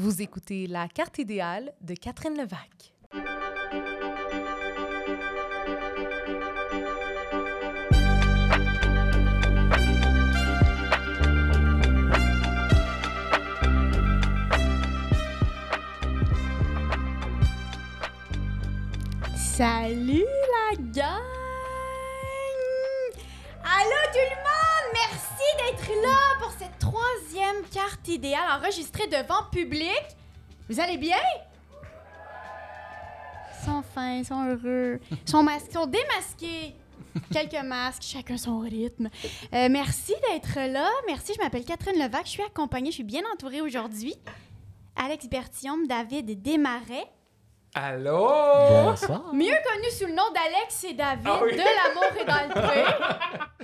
Vous écoutez La carte idéale de Catherine Levac. Salut la gang! Allô tout le monde! Merci d'être là pour cette troisième carte idéale enregistrée devant public. Vous allez bien? Ils sont fins, ils sont heureux. Ils sont, mas- ils sont démasqués. Quelques masques, chacun son rythme. Euh, merci d'être là. Merci, je m'appelle Catherine Levac. Je suis accompagnée, je suis bien entourée aujourd'hui. Alex Bertillon, David Desmarais. Allô? Bonsoir. Mieux connu sous le nom d'Alex et David Ah oui. de l'amour et dans le pré.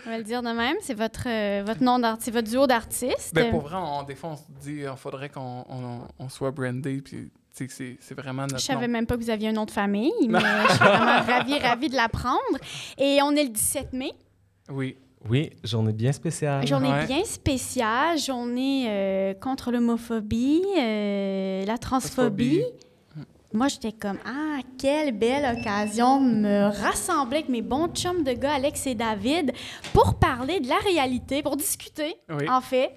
On va le dire de même, c'est votre, euh, votre nom d'artiste, c'est votre duo d'artistes. Ben, pour vrai, on, des fois, on se dit il faudrait qu'on on, on soit brandé, puis c'est- c'est vraiment notre je savais nom. même pas que vous aviez un nom de famille, mais je suis vraiment ravie, ravie de l'apprendre. Et on est le 17 mai, Oui. Oui, journée bien spéciale. journée Ouais. bien spéciale, journée euh, contre l'homophobie, euh, la transphobie. Moi, j'étais comme, ah, quelle belle occasion de me rassembler avec mes bons chums de gars, Alex et David, pour parler de la réalité, pour discuter, Oui. en fait,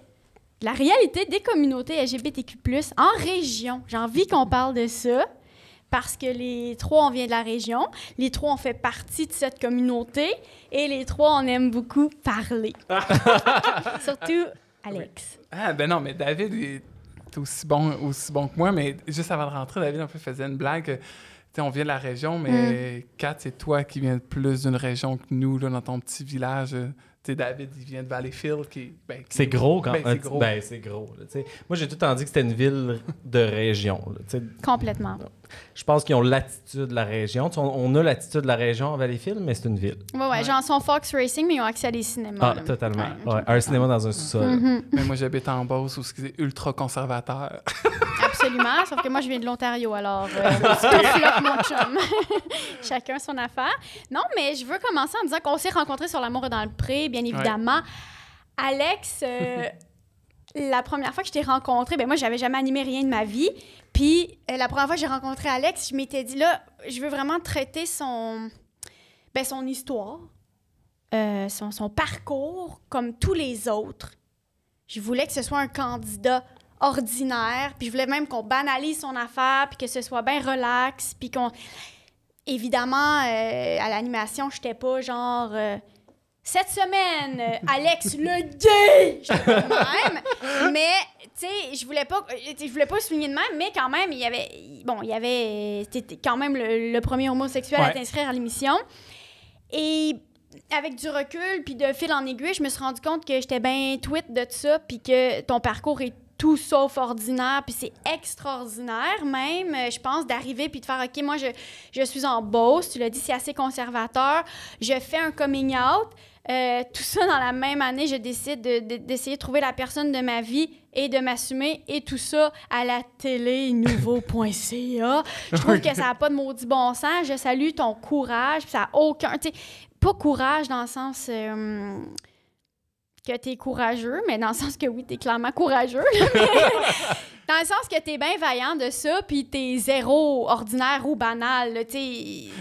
de la réalité des communautés LGBTQ+, en région. J'ai envie qu'on parle de ça, parce que les trois, on vient de la région, les trois, on fait partie de cette communauté, et les trois, on aime beaucoup parler. Surtout Alex. Ah, ben non, mais David aussi bon, aussi bon que moi, mais juste avant de rentrer, David un peu faisait une blague. sais, on vient de la région, mais Mm. Kat, c'est toi qui viens plus d'une région que nous, là, dans ton petit village. Tu sais, David, il vient de Valleyfield, qui, ben, qui- C'est gros quand Ben, c'est gros. Ben, c'est gros. là, tu sais. Moi, j'ai tout le temps dit que c'était une ville de région. là. Complètement. Je pense qu'ils ont l'attitude de la région. On, on a l'attitude de la région à Valleyfield, mais c'est une ville. Ouais, ouais, Ouais. genre, ils sont Fox Racing, mais ils ont accès à des cinémas. Ah, là. totalement. Ouais, ok. Ouais, un cinéma dans un sous-sol. Mhm. Mais moi, j'habite en Beauce, où c'est ultra conservateur. Absolument, sauf que moi, je viens de l'Ontario, alors euh, flop, mon chum. Chacun son affaire. Non, mais je veux commencer en disant qu'on s'est rencontrés sur L'amour dans le pré, bien évidemment. Alex, euh, la première fois que je t'ai rencontré, ben moi, j'avais jamais animé rien de ma vie. Puis, euh, la première fois que j'ai rencontré Alex, je m'étais dit, là, je veux vraiment traiter son, ben, son histoire, euh, son, son parcours comme tous les autres. Je voulais que ce soit un candidat ordinaire, puis je voulais même qu'on banalise son affaire, puis que ce soit bien relax, puis qu'on... Évidemment, euh, à l'animation, j'étais pas genre... cette semaine, euh, Alex le gay! Même. Mais, tu sais, je voulais pas... euh, Je voulais pas souligner de même, mais quand même, il y avait... Bon, il y avait... C'était quand même le, le premier homosexuel à t'inscrire à l'émission. Et avec du recul, puis de fil en aiguille, je me suis rendu compte que j'étais bien tweet de ça, puis que ton parcours est tout sauf ordinaire, puis c'est extraordinaire même, euh, je pense, d'arriver puis de faire, OK, moi, je, je suis en Beauce, tu l'as dit, c'est assez conservateur, je fais un coming out, euh, tout ça dans la même année, je décide de- de- d'essayer de, trouver la personne de ma vie et de m'assumer, et tout ça à la télé nouveau.ca. Je trouve que ça n'a pas de maudit bon sens. Je salue ton courage, ça n'a aucun... pas courage dans le sens euh, que t'es courageux, mais dans le sens que oui, t'es clairement courageux. dans le sens que t'es bien vaillant de ça, puis t'es zéro ordinaire ou banal. là, tu.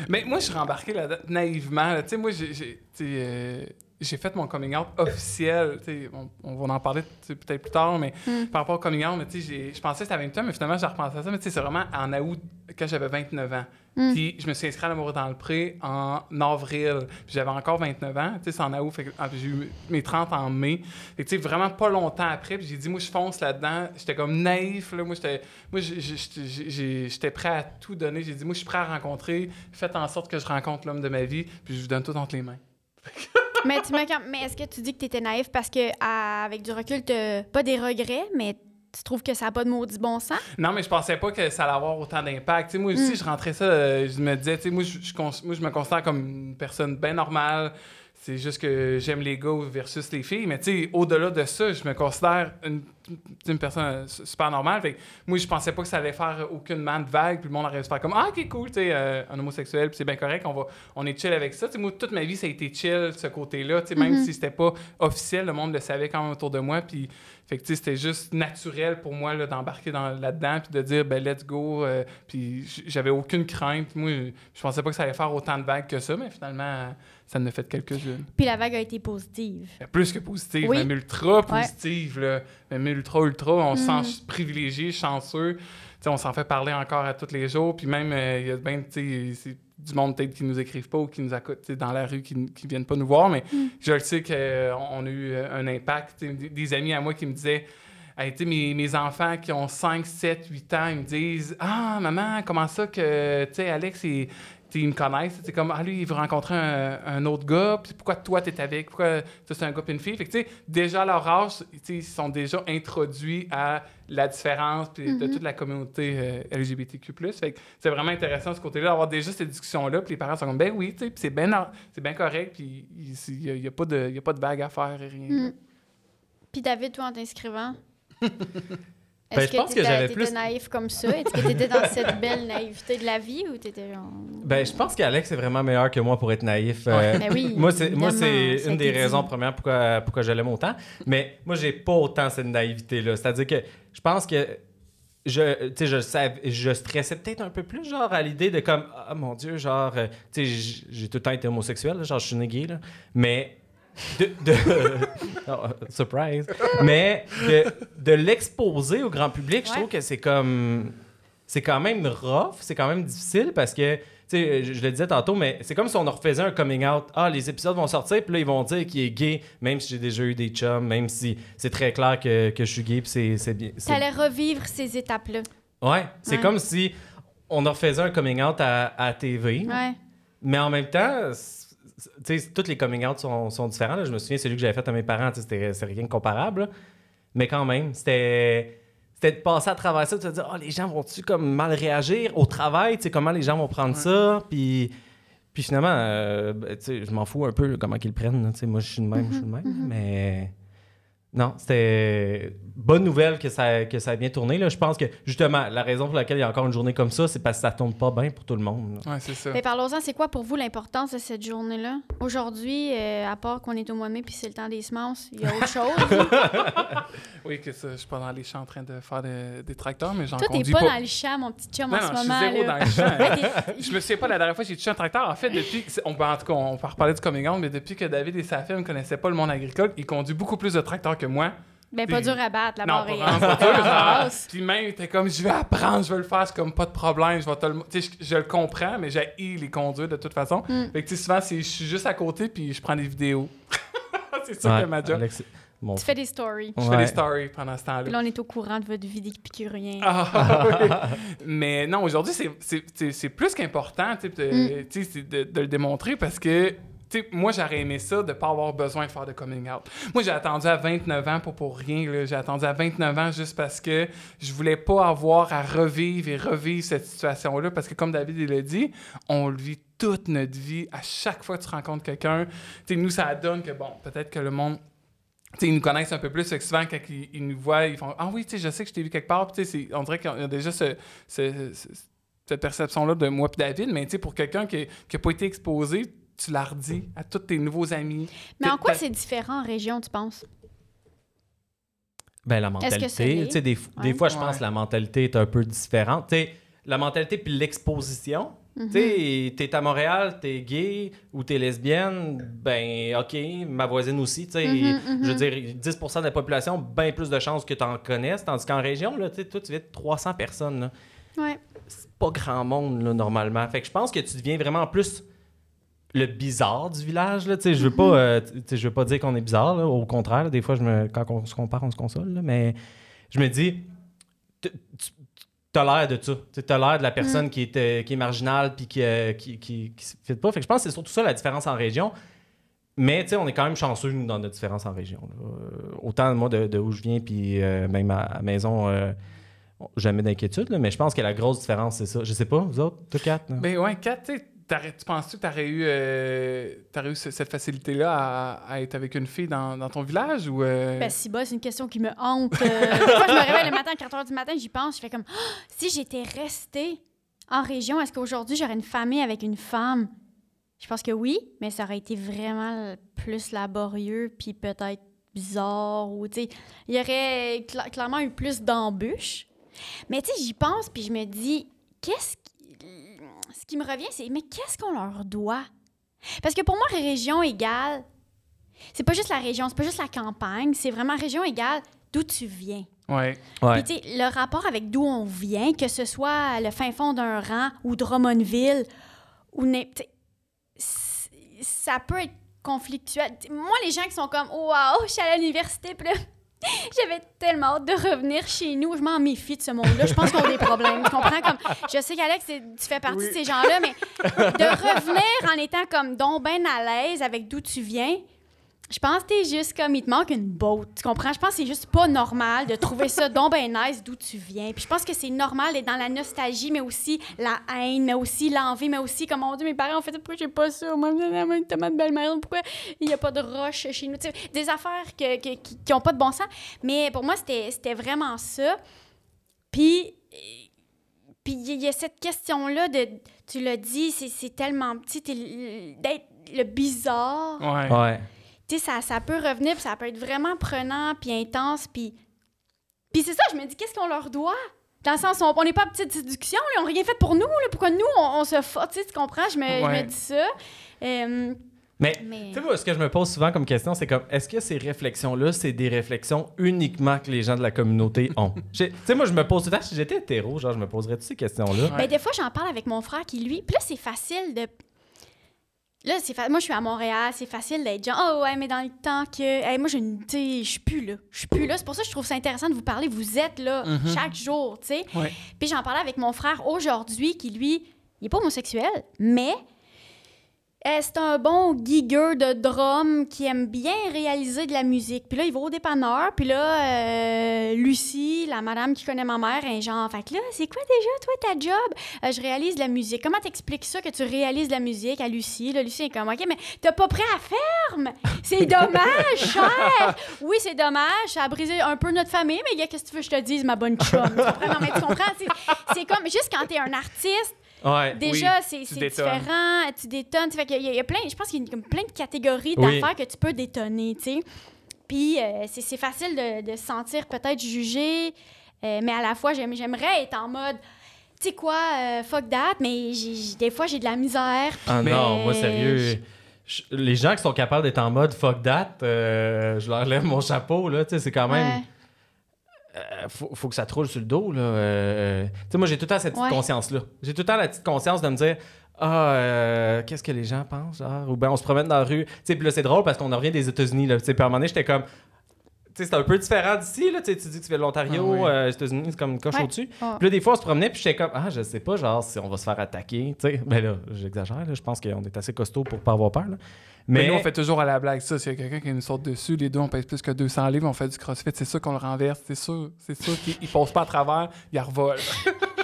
Mais moi, je suis rembarqué là naïvement. là. Tu moi, j'ai- j'ai fait mon coming out officiel. On, on va en parler peut-être plus tard, mais Mm. par rapport au coming out, mais je pensais que c'était à 28 ans, mais finalement, j'ai repensé à ça. Mais c'est vraiment en août, quand j'avais 29 ans. Mm. Puis je me suis inscrit à l'amour dans le pré en avril. Puis j'avais encore 29 ans. C'est en août. Ah, j'ai eu mes 30 en mai. Que, tu sais, vraiment pas longtemps après. Puis j'ai dit, moi, je fonce là-dedans. J'étais comme naïf. Là. Moi, j'étais moi, j'étais prêt à tout donner. J'ai dit, moi, je suis prêt à rencontrer. Faites en sorte que je rencontre l'homme de ma vie. Puis je vous donne tout entre les mains. mais tu me- quand- mais est-ce que tu dis que t'étais naïf parce que, à- avec du recul, t'as pas des regrets, mais tu trouves que ça n'a pas de maudit bon sens? Non, mais je pensais pas que ça allait avoir autant d'impact. Tu moi aussi, Mm. je rentrais ça, euh, je me disais, tu sais, moi, je, moi, je me considère comme une personne bien normale. C'est juste que j'aime les gars versus les filles. Mais tu sais, au-delà de ça, je me considère une tu une personne euh, su- super normale. Fait que moi, je pensais pas que ça allait faire aucunement de vague, puis le monde allait se faire comme Ah, ok, cool, tu sais, euh, un homosexuel, puis c'est bien correct, on, va, on est chill avec ça. Moi, toute ma vie, ça a été chill, ce côté-là. Tu sais, même si c'était pas officiel, le monde le savait quand même autour de moi. Puis, fait que, c'était juste naturel pour moi d'embarquer dans- là-dedans, puis de dire, ben, let's go. euh, puis j'avais aucune crainte. Moi, je pensais pas que ça allait faire autant de vagues que ça, mais finalement, ça a fait quelques-unes. Puis la vague a été positive. Plus que positive, Oui. même ultra positive, là. Même ultra, ultra. On se Mm. sent privilégié, chanceux. On s'en fait parler encore à tous les jours. Puis même, euh, il y a ben, tu sais, c'est du monde peut-être qui nous écrivent pas ou qui nous sais, dans la rue, qui, qui viennent pas nous voir. Mais Mm. je le sais qu'on on a eu euh, un impact. Des, amis à moi qui me disaient... Hey, tu sais, mes, mes enfants qui ont 5, 7, 8 ans, ils me disent Ah, maman, comment ça que, tu sais, Alex, il, ils me connaissent. C'est comme, ah, lui, il veut rencontrer un, un autre gars, puis pourquoi toi, t'es avec? Pourquoi c'est un gars une fille? Fait que, tu sais, déjà à leur âge, ils sont déjà introduits à la différence puis de toute la communauté euh, LGBTQ. Fait que c'est vraiment intéressant ce côté-là, d'avoir déjà cette discussion-là, puis les parents sont comme, ben oui, tu sais, c'est bien correct, puis il n'y a, y a pas de y a pas de vague à faire, et rien. Mm. Puis David, toi, en t'inscrivant, Ben, est-ce je pense que j'avais plus- naïf comme ça? Est-ce que tu étais dans cette belle naïveté de la vie ou tu étais genre... Ben, je pense qu'Alex est vraiment meilleur que moi pour être naïf. Euh, Ben oui, moi, c'est, moi, une des dit. raisons premières pourquoi, pourquoi je l'aime autant. Mais moi, j'ai pas autant cette naïveté-là. C'est-à-dire que je pense que je, tu je, sav- je stressais peut-être un peu plus, genre, à l'idée de comme, ah mon Dieu, genre, euh, tu sais, j- j'ai tout le temps été homosexuel, là, genre, je suis né gay, là. Mais de. de- Oh, surprise! Mais de, de l'exposer au grand public, je trouve que c'est comme. C'est quand même rough, c'est quand même difficile parce que, tu sais, je, le disais tantôt, mais c'est comme si on leur faisait un coming out. Ah, les épisodes vont sortir, puis là, ils vont dire qu'il est gay, même si j'ai déjà eu des chums, même si c'est très clair que, que je suis gay, puis c'est- bien. c'est- T'allais revivre ces étapes-là. Ouais, c'est Ouais. comme si on leur faisait un coming out à, à TV, Ouais. mais en même temps, tu sais, tous les coming out sont, sont différents. là. Je me souviens, celui que j'avais fait à mes parents, c'était c'est rien de comparable. là. Mais quand même, c'était c'était de passer à travers ça, de se dire, oh, les gens vont-tu comme mal réagir au travail, tu sais, comment les gens vont prendre ça, puis... Puis finalement, euh, ben, je m'en fous un peu là, comment qu'ils le prennent. moi, je suis de même, je suis de même. Mais non, c'était bonne nouvelle que ça, que ça a bien tourné. Là. Je pense que justement, la raison pour laquelle il y a encore une journée comme ça, c'est parce que ça tourne pas bien pour tout le monde. Ouais, c'est ça. Mais parlons-en, c'est quoi pour vous l'importance de cette journée-là? Aujourd'hui, euh, à part qu'on est au mois de mai puis c'est le temps des semences, il y a autre chose? Oui, que ça, je suis pas dans les champs en train de faire des, des tracteurs, mais j'en Toi, t'es conduis pas, pas. dans le champ, mon petit chum, Non, en non, ce je suis moment. zéro là. dans le champ. Ouais, t'es- Je me souviens pas la dernière fois que j'ai touché un tracteur. En fait, depuis. On, peut- en tout cas, on va reparler du coming out, mais depuis que David et sa fille ne connaissaient pas le monde agricole, il conduit beaucoup plus de tracteurs que moi. Ben, pas dur à battre, la non, barre pas est- vraiment pas dur, genre. Puis même, était comme, je vais apprendre, je vais le faire, c'est comme pas de problème, je vais te le. Tu sais, je, je le comprends, mais j'ai les conduire de toute façon. Mm. Fait que, tu sais, souvent, c'est- je suis juste à côté, puis je prends des vidéos. c'est ça Ouais, que ma job. Alex, mon Tu fais des stories. Je fais des stories pendant ce temps-là. Puis là, on est au courant de votre vie d'épicurien. Ah, oui. Mais non, aujourd'hui, c'est- c'est- c'est c'est plus qu'important tu sais, de, Mm. de, de le démontrer parce que moi, j'aurais aimé ça de ne pas avoir besoin de faire de coming out. Moi, j'ai attendu à 29 ans pour, pour rien. J'ai attendu à 29 ans juste parce que je voulais pas avoir à revivre et revivre cette situation-là. Parce que, comme David l'a dit, on le vit toute notre vie. À chaque fois que tu rencontres quelqu'un, nous, ça donne que, bon, peut-être que le monde tu sais, ils nous connaissent un peu plus, souvent, quand ils, ils nous voient, ils font Ah oui, je sais que je t'ai vu quelque part. Puis, on dirait qu'il y a déjà ce- ce- ce- cette perception-là de moi et David, mais pour quelqu'un qui n'a pas été exposé, tu l'as redit à tous tes nouveaux amis. Mais en quoi c'est différent en région, tu penses? Ben, la mentalité. Tu sais, des, Ouais. des fois, je pense Ouais. que la mentalité est un peu différente. Tu sais, la mentalité puis l'exposition. Mhm. Tu sais, t'es à Montréal, t'es gay ou t'es lesbienne, ben, OK, ma voisine aussi, tu sais. Mhm, mhm. Je veux dire, 10% de la population, bien plus de chances que t'en connaisses. Tandis qu'en région, là, tu sais, toi, tu vis de 300 personnes, là. Ouais. C'est pas grand monde, là, normalement. Fait que je pense que tu deviens vraiment plus le bizarre du village, là. Tu sais, je veux pas, euh, tu sais, je veux pas dire qu'on est bizarre, là. Au contraire, là, des fois, je me, quand on se compare, on se console, là. Mais je me dis, t- tu as l'air de ça. Tu as l'air de la personne qui, est, euh, qui est marginale puis qui, euh, qui, qui, qui se fit pas. Fait que je pense que c'est surtout ça la différence en région. Mais tu sais, on est quand même chanceux, nous, dans notre différence en région. là. Euh, autant, moi, de, de où je viens, puis euh, même à, la maison, euh, jamais d'inquiétude. là, Mais je pense que la grosse différence, c'est ça. Je sais pas, vous autres, toi, quatre? là? Ben ouais, Kat, tu penses-tu que tu aurais eu, euh, eu ce- cette facilité-là à, être avec une fille dans, ton village ou. euh, Ben, si c'est une question qui me hante. Euh, des je me réveille le matin à 4 h du matin, j'y pense, je fais comme Ah, si j'étais restée en région, est-ce qu'aujourd'hui j'aurais une famille avec une femme? Je pense que oui, mais ça aurait été vraiment plus laborieux puis peut-être bizarre ou tu sais, il y aurait cla- clairement eu plus d'embûches. Mais tu sais, j'y pense puis je me dis qu'est-ce qui ce qui me revient c'est mais qu'est-ce qu'on leur doit? Parce que pour moi région égale c'est pas juste la région, c'est pas juste la campagne, c'est vraiment région égale d'où tu viens. Ouais. Ouais. Puis, tu sais, le rapport avec d'où on vient, que ce soit le fin fond d'un rang ou Drummondville, ou ça peut être conflictuel. T'sais, Moi, les gens qui sont comme Waouh, je suis à l'université, puis là, j'avais tellement hâte de revenir chez nous. Je m'en méfie de ce monde-là. Je pense qu'on a des problèmes. Tu comprends? Comme, je sais qu'Alex, tu fais partie Oui. de ces gens-là, mais de revenir en étant comme donc ben à l'aise avec d'où tu viens, je pense que t'es juste comme, il te manque une botte. Tu comprends? Je pense que c'est juste pas normal de trouver ça donc ben nice d'où tu viens. Puis je pense que c'est normal d'être dans la nostalgie, mais aussi la haine, mais aussi l'envie, mais aussi comme, mon Dieu, mes parents ont fait ça, pourquoi j'ai pas ça? Moi, j'ai une tomate belle-mère, pourquoi il y a pas de roche chez nous? Tu sais, des affaires que- que- qui, qui ont pas de bon sens. Mais pour moi, c'était vraiment ça. Puis, puis il y a cette question-là de, tu l'as dit, c'est tellement petit, d'être le bizarre Ouais. Ouais. Tu sais, ça, ça peut revenir, puis ça peut être vraiment prenant, puis intense, puis... Puis c'est ça, je me dis, qu'est-ce qu'on leur doit? Dans le sens, on on n'est pas petite séduction, là, ils n'ont rien fait pour nous, là, pourquoi nous, on, on se tu sais, tu comprends? Je me, je me dis ça. Euh, Mais, mais... tu sais, moi, ce que je me pose souvent comme question, c'est comme, est-ce que ces réflexions-là, c'est des réflexions uniquement que les gens de la communauté ont? Tu sais, moi, je me pose temps, si j'étais hétéro, genre, je me poserais toutes ces questions-là? Ouais. Ben, des fois, j'en parle avec mon frère qui, lui... Puis là, c'est facile de... Là, c'est fa- moi, je suis à Montréal, c'est facile d'être genre, oh ouais, mais dans le temps que. Hey, moi, je ne- suis plus là. Je suis plus là. C'est pour ça que je trouve ça intéressant de vous parler. Vous êtes là Mhm. chaque jour, tu sais. Ouais. Puis j'en parlais avec mon frère aujourd'hui, qui lui, il est pas homosexuel, mais c'est un bon gigueur de drum qui aime bien réaliser de la musique? Puis là, il va au dépanneur, puis là, euh, Lucie, la madame qui connaît ma mère, est genre, fait que là, c'est quoi déjà, toi, ta job? Euh, je réalise de la musique. Comment t'expliques ça que tu réalises de la musique à Lucie? Là, Lucie est comme, OK, mais t'as pas prêt à ferme! C'est dommage, cher! Oui, c'est dommage, ça a brisé un peu notre famille, mais gars, qu'est-ce que tu veux que je te dise, ma bonne chum? Tu C'est comme, juste quand t'es un artiste, Ouais. Déjà, Oui, c'est différent, tu détonnes. Fait qu'il y a- il y, a plein, je pense qu'il y a comme plein de catégories Oui. d'affaires que tu peux détonner, tu sais. Puis euh, c'est c'est facile de, de se sentir peut-être jugé, euh, mais à la fois, j'aime- j'aimerais être en mode, tu sais quoi, euh, fuck that, mais des fois, j'ai de la misère. Ah non, euh, moi, sérieux. je- les gens qui sont capables d'être en mode fuck that, euh, je leur lève mon chapeau, là. Tu sais, c'est quand même. ouais. Euh, faut, faut que ça te roule sur le dos, là. Euh, tu sais, moi, j'ai tout le temps cette petite Ouais. conscience-là. J'ai tout le temps la petite conscience de me dire Ah, euh, qu'est-ce que les gens pensent, genre? Ou bien on se promène dans la rue. Tu sais, puis là, c'est drôle parce qu'on en revient des États-Unis, là. Tu sais, puis à un moment donné, j'étais comme. C'est un peu différent d'ici, là. Tu dis que tu viens de l'Ontario, Ah oui. euh, les États-Unis, c'est comme une coche Ouais. au-dessus. Ouais. Puis là, des fois, on se promenait, puis j'étais comme, ah, je sais pas, genre, si on va se faire attaquer. Tu sais, ben là, j'exagère, là. Je pense qu'on est assez costaud pour pas avoir peur, là. Mais, Mais, nous, on fait toujours à la blague ça. S'il y a quelqu'un qui nous saute dessus, les deux, on pèse plus que 200 livres, on fait du crossfit, c'est sûr qu'on le renverse, c'est sûr. C'est sûr qu'il il passe pas à travers, il revole.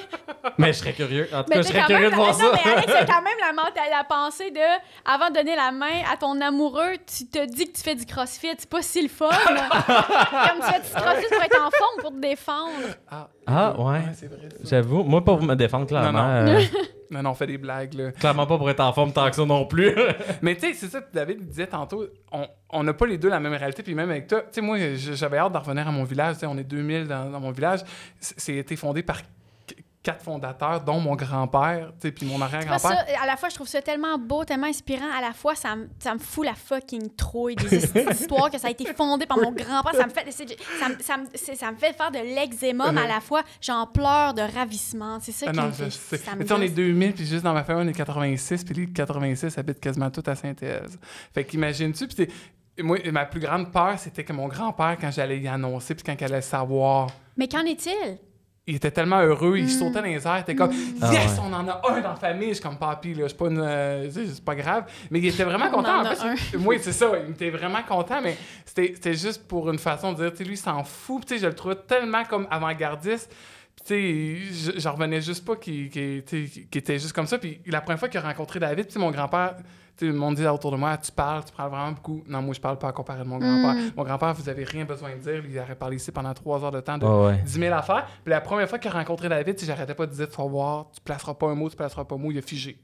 mais je serais curieux. En tout Mais cas, je serais curieux même, de voir non, ça. mais Alex, c'est quand même la, menta- la pensée de, avant de donner la main à ton amoureux, tu te dis que tu fais du crossfit. C'est pas si le fun. Comme tu fais du crossfit pour être en forme, pour te défendre. Ah, Ah, ouais. c'est vrai. ça. J'avoue, moi, pas pour me défendre, clairement. Non, non. euh, Non, non, on fait des blagues, là. clairement pas pour être en forme tant que ça non plus. Mais tu sais, c'est ça que David disait tantôt, on- on n'a pas les deux la même réalité, puis même avec toi, tu sais, moi, j'avais hâte de revenir à mon village, tu sais, on est 2000 dans, dans mon village, c'est été fondé par quatre fondateurs, dont mon grand-père, tu puis mon arrière-grand-père. à la fois, je trouve ça tellement beau, tellement inspirant. À la fois, ça, me- ça me fout la fucking trouille des his- histoires que ça a été fondé par mon grand-père. Ça me fait, ça, me- ça, me- c'est- ça me fait faire de l'eczéma, mais à la fois, j'en pleure de ravissement. C'est ça Ah qui non, me fait. sais. ça me Mais tu sais, on est gosse. 2000, puis juste dans ma famille, on est 86, puis les 86 habitent quasiment tous à Saint-Thèse. Fait qu'imagine-tu, puis moi, ma plus grande peur, c'était que mon grand-père, quand j'allais y annoncer, puis quand il allait savoir, Mais qu'en est-il? Il était tellement heureux, il Mm. sautait dans les airs, il était comme Ah Yes, ouais. on en a un dans la famille. Je suis comme papy, là, suis pas une. euh, c'est pas grave. Mais il était vraiment On content. en plus, oui, c'est ça, il était vraiment content, mais c'était c'était juste pour une façon de dire, tu sais, lui, il s'en fout. Tu sais, je le trouvais tellement comme avant-gardiste. Puis, tu sais, je, je revenais juste pas qu'il était juste comme ça. Puis la première fois qu'il a rencontré David, mon grand-père, tu sais, le monde dit autour de moi, tu parles, tu parles vraiment beaucoup. Non, moi, je parle pas à comparer de mon grand-père. Mm. Mon grand-père, vous avez rien besoin de dire. Il aurait parlé ici pendant trois heures de temps de Ouais, ouais. 10 000 affaires. Puis la première fois qu'il a rencontré David, j'arrêtais pas de dire, tu vas voir, tu placeras pas un mot, tu placeras pas un mot. Il a figé.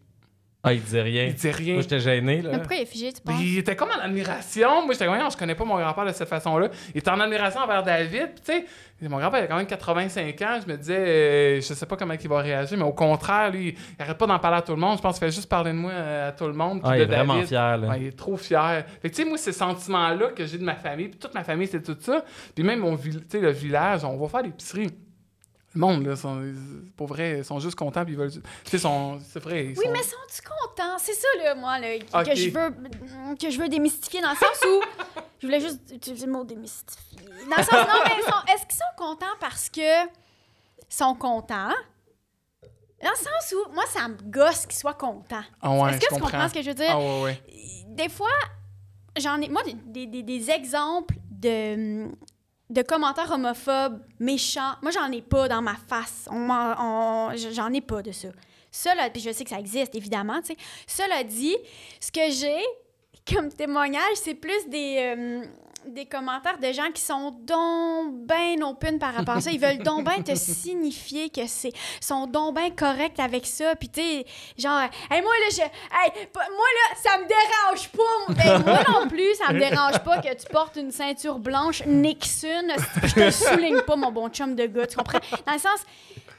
Ah, il disait rien. Il disait rien. Moi, j'étais gêné, Mais là. pourquoi il est figé, tu Puis penses? il était comme en admiration. Moi, j'étais comme, je connais pas mon grand-père de cette façon-là. Il était en admiration envers David. Puis, tu sais, mon grand-père, il a quand même 85 ans. Je me disais, euh, je sais pas comment il va réagir, mais au contraire, lui, il arrête pas d'en parler à tout le monde. Je pense qu'il fait juste parler de moi euh, à tout le monde. Ah, il est vraiment fier, là. Ouais, il est trop fier. Fait que, tu sais, moi, ces sentiments-là que j'ai de ma famille, puis toute ma famille, c'est tout ça. Puis même mon vil- tu sais, le village, on va faire l'épicerie. Le monde, là, sont, pour vrai, ils sont juste contents, puis ils veulent. Tu sais, c'est vrai. ils Oui, sont- mais sont-tu contents? C'est ça, là, moi, là, que, je veux, que je veux démystifier dans le sens où... je voulais juste utiliser le mot démystifier. Dans le sens, non, mais est-ce qu'ils sont contents parce que sont contents? Dans le sens où, moi, ça me gosse qu'ils soient contents. Ah ouais, Est-ce que tu comprends. comprends ce que je veux dire? Ah ouais, ouais. Des fois, j'en ai... Moi, des, des- des exemples de de commentaires homophobes, méchants. Moi, j'en ai pas dans ma face. On m'en- on- j'en ai pas de ça. Cela, puis je sais que ça existe, évidemment, tu sais. Cela dit, ce que j'ai comme témoignage, c'est plus des, euh, des commentaires de gens qui sont donc ben open par rapport à ça. Ils veulent donc ben te signifier que c'est sont donc ben corrects avec ça. Puis tu sais, genre, hey, moi là, je, hey, moi là, ça me dérange pas. Ben, moi non plus, ça me dérange pas que tu portes une ceinture blanche Nixon. Je te souligne pas, mon bon chum de gars, tu comprends? Dans le sens,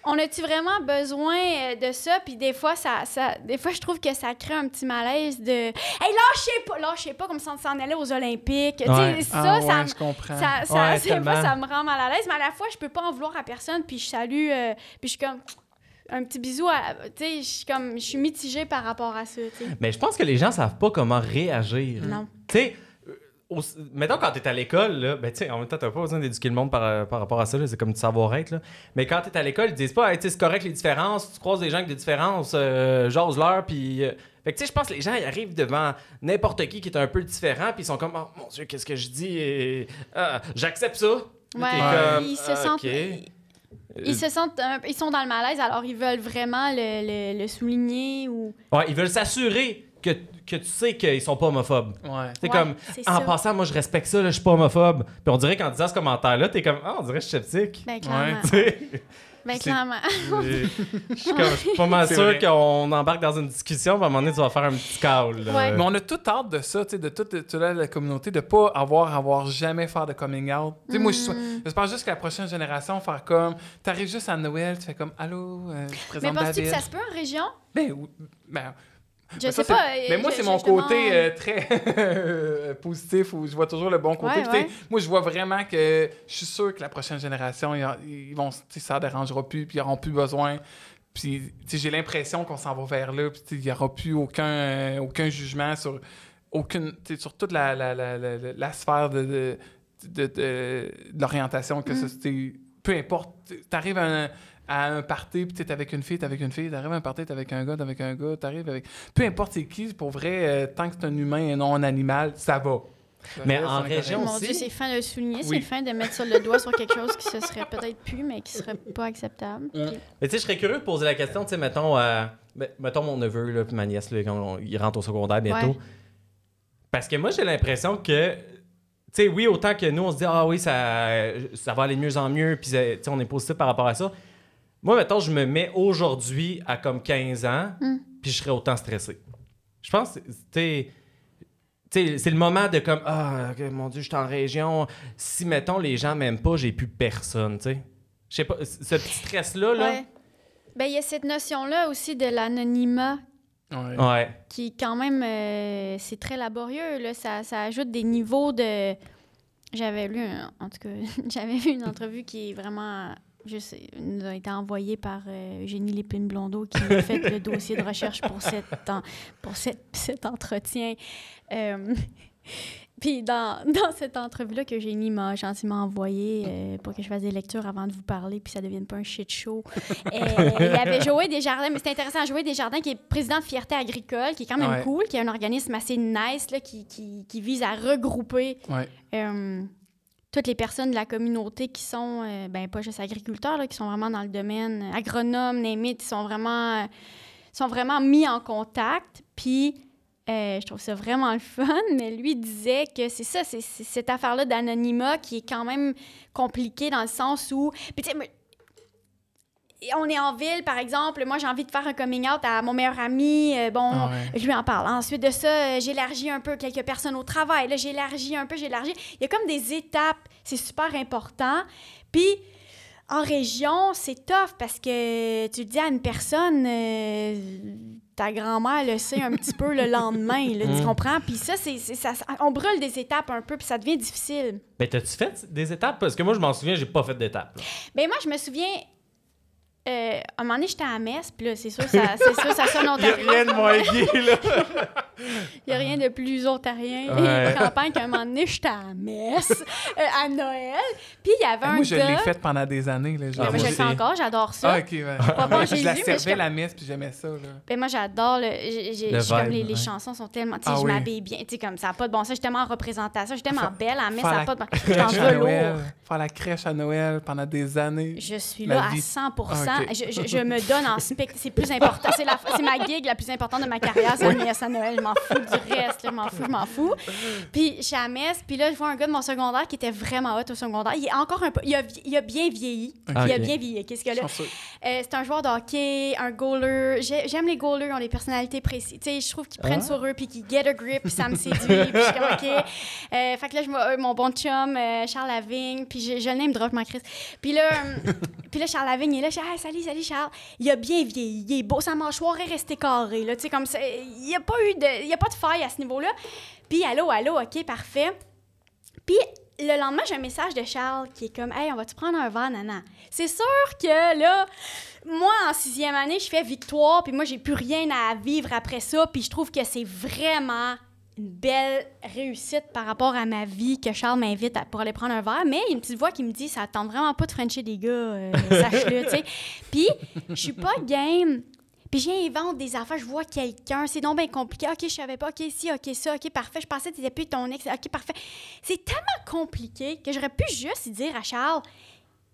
on a-tu vraiment besoin euh, de ça? Puis des fois, ça, ça, des fois, je trouve que ça crée un petit malaise de Hey, lâchez pas! Lâchez pas comme si on s'en allait aux Olympiques. Tu Ouais. sais, ça, Ah ça, ouais, je comprends. ça, ça, Ouais, des fois, ça me rend mal à l'aise, mais à la fois, je peux pas en vouloir à personne, puis je salue, euh, puis je suis comme un petit bisou à. Tu sais, je suis comme. Je suis mitigée par rapport à ça, tu sais. Mais je pense que les gens savent pas comment réagir. Non. Tu sais, euh, mettons quand t'es à l'école, là, ben tu sais, en même temps, t'as pas besoin d'éduquer le monde par, euh, par rapport à ça, là, c'est comme du savoir-être, là. Mais quand t'es à l'école, ils disent pas, Hey, tu sais, c'est correct les différences, tu croises des gens avec des différences, euh, jase-leur, puis... euh, Fait que tu sais, je pense que les gens, ils arrivent devant n'importe qui qui est un peu différent, puis ils sont comme, oh mon Dieu, qu'est-ce que je dis? Et, ah, J'accepte ça. Puis Ouais, comme, ils se sentent. ok. Ils, ils se sentent. un- ils sont dans le malaise, alors ils veulent vraiment le, le- le souligner ou. Ouais, ils veulent s'assurer que, que tu sais qu'ils sont pas homophobes. Ouais. C'est Ouais, comme, en ça. passant, moi, je respecte ça, là, je suis pas homophobe. Puis on dirait qu'en disant ce commentaire-là, t'es comme, ah, on dirait que je suis sceptique. Ben, clairement. Ben, clairement. je suis comme- je suis pas mal sûr qu'on embarque dans une discussion, puis à un moment donné, tu vas faire un petit call. Ouais. Mais on a tout hâte de ça, tu sais, de toute la communauté, de pas avoir, avoir jamais faire de coming out. Tu sais, moi, je Mm. je j'espère juste que la prochaine génération faire comme, t'arrives juste à Noël, tu fais comme, allô, euh, je Mais penses-tu que ça se peut en région? Ben, oui, ben, Je mais sais ça, pas. euh, Mais moi, c'est mon côté demande. euh, très euh, positif où je vois toujours le bon côté. Ouais, ouais. Moi, je vois vraiment que je suis sûr que la prochaine génération, ils, vont, ça ne dérangera plus, puis ils n'auront plus besoin. Puis, j'ai l'impression qu'on s'en va vers là, puis il n'y aura plus aucun, euh, aucun jugement sur, aucune, sur toute la, la, la, la, sphère de, de, de, l'orientation, que Mm. ça, peu importe. Tu arrives à un, à un party, puis t'es avec une fille, t'es avec une fille, t'arrives à un party, t'es avec un gars, t'es avec un gars, t'arrives avec... Peu importe c'est qui, pour vrai, euh, tant que c'est un humain et non un animal, ça va. Mais reste, en région-. Mon aussi? Dieu, c'est fin de le souligner, Oui. c'est fin de mettre sur le doigt sur quelque chose qui se serait peut-être pu, mais qui serait pas acceptable. Mm. Puis- Mais tu sais, je serais curieux de poser la question, tu sais, mettons, euh, mettons mon neveu, là, puis ma nièce, là, quand on- il rentre au secondaire bientôt. Ouais. Parce que moi, j'ai l'impression que, tu sais, oui, autant que nous, on se dit, ah oui, ça, ça va aller de mieux en mieux, puis euh, tu sais, on est positif par rapport à ça. Moi, mettons, je me mets aujourd'hui à comme 15 ans, Mm. puis je serais autant stressé. Je pense, tu sais, tu sais, c'est le moment de comme, ah, ok, mon Dieu, je suis en région. Si, mettons, les gens m'aiment pas, j'ai plus personne, tu sais. Je sais pas, ce petit stress-là, là. Ouais. Ben, il y a cette notion-là aussi de l'anonymat Ouais. Ouais. qui, quand même, euh, c'est très laborieux. Là. Ça, ça ajoute des niveaux de. J'avais lu, un- en tout cas, j'avais vu une entrevue qui est vraiment. Sais, nous a été envoyée par euh, Eugénie Lépine-Blondeau qui a fait le dossier de recherche pour, cette, en- pour cette- cet entretien. Euh, Puis dans, dans cette entrevue-là que Eugénie m'a gentiment envoyée euh, pour que je fasse des lectures avant de vous parler, puis ça ne devienne pas un shit show. Euh, il y avait Joël Desjardins, mais c'est intéressant, Joël Desjardins qui est président de Fierté Agricole, qui est quand même Ouais. cool, qui est un organisme assez nice là, qui, qui, qui vise à regrouper Ouais. Toutes les personnes de la communauté qui sont, euh, ben pas juste agriculteurs, là, qui sont vraiment dans le domaine euh, agronome, némite, qui sont vraiment, euh, sont vraiment mis en contact. Puis, euh, je trouve ça vraiment le fun, mais lui disait que c'est ça, c'est cette affaire-là d'anonymat qui est quand même compliquée dans le sens où... Puis, on est en ville, par exemple, moi j'ai envie de faire un coming out à mon meilleur ami, euh, bon, Ah ouais. je lui en parle. Ensuite de ça, euh, j'élargis un peu quelques personnes au travail, là j'élargis un peu, j'élargis. Il y a comme des étapes, c'est super important. Puis en région, c'est tough parce que tu le dis à une personne, euh, ta grand-mère le sait un petit peu le lendemain, là, tu Mm. comprends? Puis ça, c'est, c'est- ça, on brûle des étapes un peu, puis ça devient difficile. Ben, t'as-tu fait des étapes? Parce que moi, je m'en souviens, j'ai pas fait d'étapes. là. Ben moi, je me souviens, euh, à un moment donné, j'étais à Metz, puis là, c'est sûr, ça, c'est sûr, ça sonne ontarien. de moins gay, là. Il n'y a rien de plus ontarien Ouais. et campagne qu'à un moment donné, j'étais à Metz, euh, à Noël. Puis il y avait Ah, un moi, je gars... l'ai faite pendant des années. Là, Ah, moi, moi je le fais encore, j'adore ça. Ah, ok, ouais. Pas bon, je la lu, mais je servais comme- la messe, puis j'aimais ça. Là. Ben, moi, j'adore le. j'ai- Le je comme les, les ouais. chansons sont tellement. Tu sais, Ah je oui. m'habille bien. Tu sais, comme ça n'a pas de bon sens. Je suis tellement en représentation. Je suis tellement belle à Metz, faire ça n'a la pas de bon Je velours. Faire la crèche à Noël pendant des années. Je suis La là à vie. 100 Ah, je, je- je me donne en spectacle. C'est plus important. C'est la- c'est ma gig la plus importante de ma carrière. C'est Metz à Noël. Je m'en fous du reste. là. Je m'en fous, je m'en fous. Puis je suis à Metz. Puis là, je vois un gars de mon secondaire qui était vraiment hot au secondaire. Il est encore un peu. Il a, vi- il a bien vieilli. Il a bien vieilli. Qu'est-ce que là? Euh, c'est un joueur de hockey, un goaler. J'ai- J'aime les goalers, ils ont des personnalités précises. Tu sais, je trouve qu'ils prennent Ah. sur eux puis qu'ils get a grip, puis ça me séduit. puis je suis comme, OK. Euh, fait que là, euh, mon bon chum, euh, Charles Lavigne, puis je, je le name drop, ma Chris. Puis là, puis là, Charles Lavigne est là. Je dis, hey, salut, salut, Charles. Il a bien vieilli, il est beau, sa mâchoire est restée carrée. Là, tu sais, comme ça. Il n'y a pas eu de. Il y a pas de faille à ce niveau-là. Puis, allô, allô, OK, parfait. Puis le lendemain, j'ai un message de Charles qui est comme Hey, on va-tu prendre un verre, nana? C'est sûr que là, moi, en sixième année, je fais victoire, puis moi, j'ai plus rien à vivre après ça, puis je trouve que c'est vraiment une belle réussite par rapport à ma vie que Charles m'invite à- pour aller prendre un verre. Mais il y a une petite voix qui me dit Ça tente vraiment pas de frencher des gars, euh, sache-le, tu sais. Puis, je suis pas game. Puis j'invente des affaires, je vois quelqu'un, c'est donc bien compliqué. OK, je savais pas. OK, si, OK, ça, OK, parfait. Je pensais que t'étais plus ton ex. OK, parfait. C'est tellement compliqué que j'aurais pu juste dire à Charles,